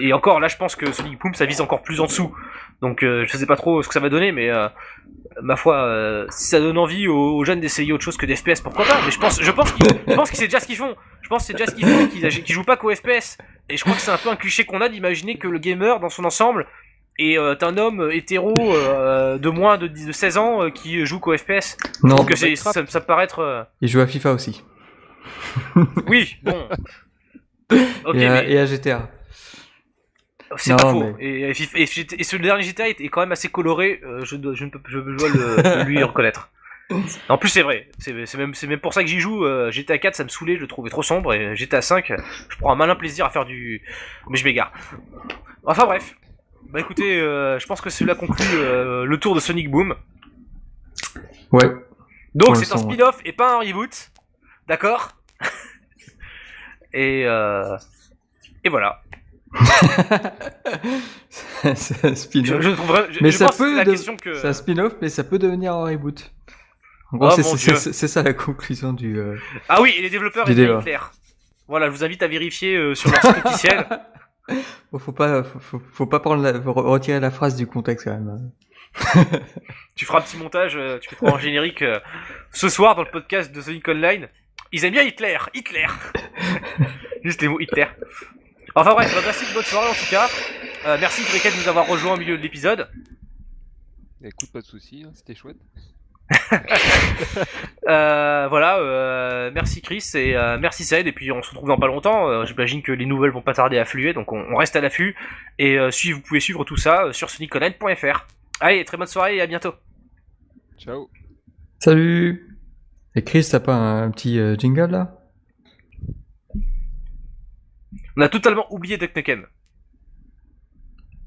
Et encore là, je pense que Sonic Boom ça vise encore plus en dessous. Donc euh, je sais pas trop ce que ça va donner, mais euh, ma foi, euh, si ça donne envie aux, jeunes d'essayer autre chose que des FPS, pourquoi pas? Mais je pense, je pense qu'ils, je pense c'est déjà ce qu'ils font. Je pense que c'est déjà ce qu'ils font, qu'ils, qu'ils jouent pas qu'au FPS. Et je crois que c'est un peu un cliché qu'on a d'imaginer que le gamer dans son ensemble est euh, un homme hétéro euh, de moins de, 10 de 16 ans euh, qui joue qu'au FPS. Non, Donc euh, c'est, ça, ça me paraît être euh, ils jouent à FIFA aussi. oui, bon. Et, à, mais et à GTA. c'est pas faux. mais- Et, et, et- et ce dernier GTA est, quand même assez coloré. euh, je, dois, je, ne peux, je dois le, lui reconnaître. En plus, c'est vrai. C'est même, c'est même pour ça que j'y joue. euh, GTA 4, ça me saoulait, je le trouvais trop sombre. Et GTA 5, je prends un malin plaisir à faire du. Mais je m'égare. Enfin bref. Bah écoutez, euh, je pense que cela conclut euh, le tour de Sonic Boom. Ouais. Donc c'est un spin-off et pas un reboot. D'accord? Et euh... Et voilà. c'est un Je, spin-off. je trouve vra- je- Mais je ça pense que peut c'est la de- question que. C'est un spin-off, mais ça peut devenir un reboot. En gros, Oh, c'est mon c'est- Dieu. c'est- c'est ça la conclusion du. euh, Ah oui, et les développeurs Du étaient débat. clairs. Voilà, je vous invite à vérifier euh, sur leur site officiel. Bon, faut pas, faut, faut, faut pas prendre la, faut retirer la phrase du contexte quand même. Tu feras un petit montage, euh, tu mettras en générique euh, ce soir dans le podcast de Sonic Online. Ils aiment bien Hitler, Hitler. Juste les mots Hitler. Enfin bref, bah, merci de votre soirée en tout cas. Euh, merci Cricket de nous avoir rejoints au milieu de l'épisode. Écoute, pas de soucis, hein, c'était chouette. Euh, voilà, euh, merci Chris et euh, merci Said. Et puis on se retrouve dans pas longtemps. Euh, J'imagine que les nouvelles vont pas tarder à affluer, donc on, on reste à l'affût. Et euh, si vous pouvez suivre tout ça euh, sur soniconline.fr. Allez, très bonne soirée et à bientôt. Ciao. Salut. Et Chris, t'as pas un petit euh, jingle là? On a totalement oublié Duck Nukem.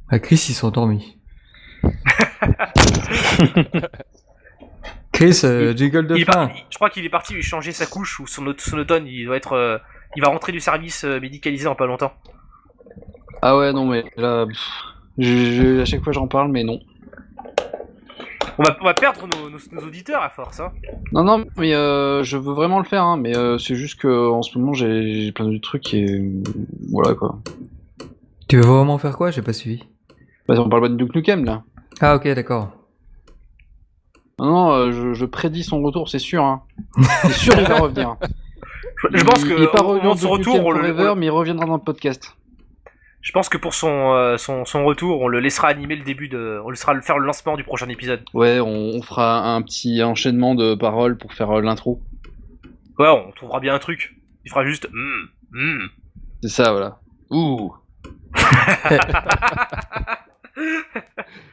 Ah, Chris, il s'est endormi. Chris, euh, jingle de Il est fin. parti- je crois qu'il est parti changer sa couche ou son, aut- son automne. Il doit être, euh, il va rentrer du service euh, médicalisé en pas longtemps. Ah ouais, non, mais là, pff, je- je- à chaque fois j'en parle, mais non. On va, on va perdre nos, nos- nos auditeurs à force. Hein. Non, non, mais euh, je veux vraiment le faire, hein, mais euh, c'est juste que en ce moment j'ai j'ai plein de trucs et voilà quoi. Tu veux vraiment faire quoi? J'ai pas suivi. Bah, on parle pas de Duke Nukem là. Ah, ok, d'accord. Non, non, euh, je, je prédis son retour, c'est sûr. Hein. c'est sûr il va revenir. Je, je pense que il est pas au revenu moment de son retour, on le, Forever, mais il reviendra dans le podcast. je pense que pour son, euh, son, son retour, on le laissera animer le début de, on le laissera le faire le lancement du prochain épisode. Ouais, on, on fera un petit enchaînement de paroles pour faire euh, l'intro. Ouais, on trouvera bien un truc. Il fera juste. hmm, hmm. C'est ça, voilà. Ouh.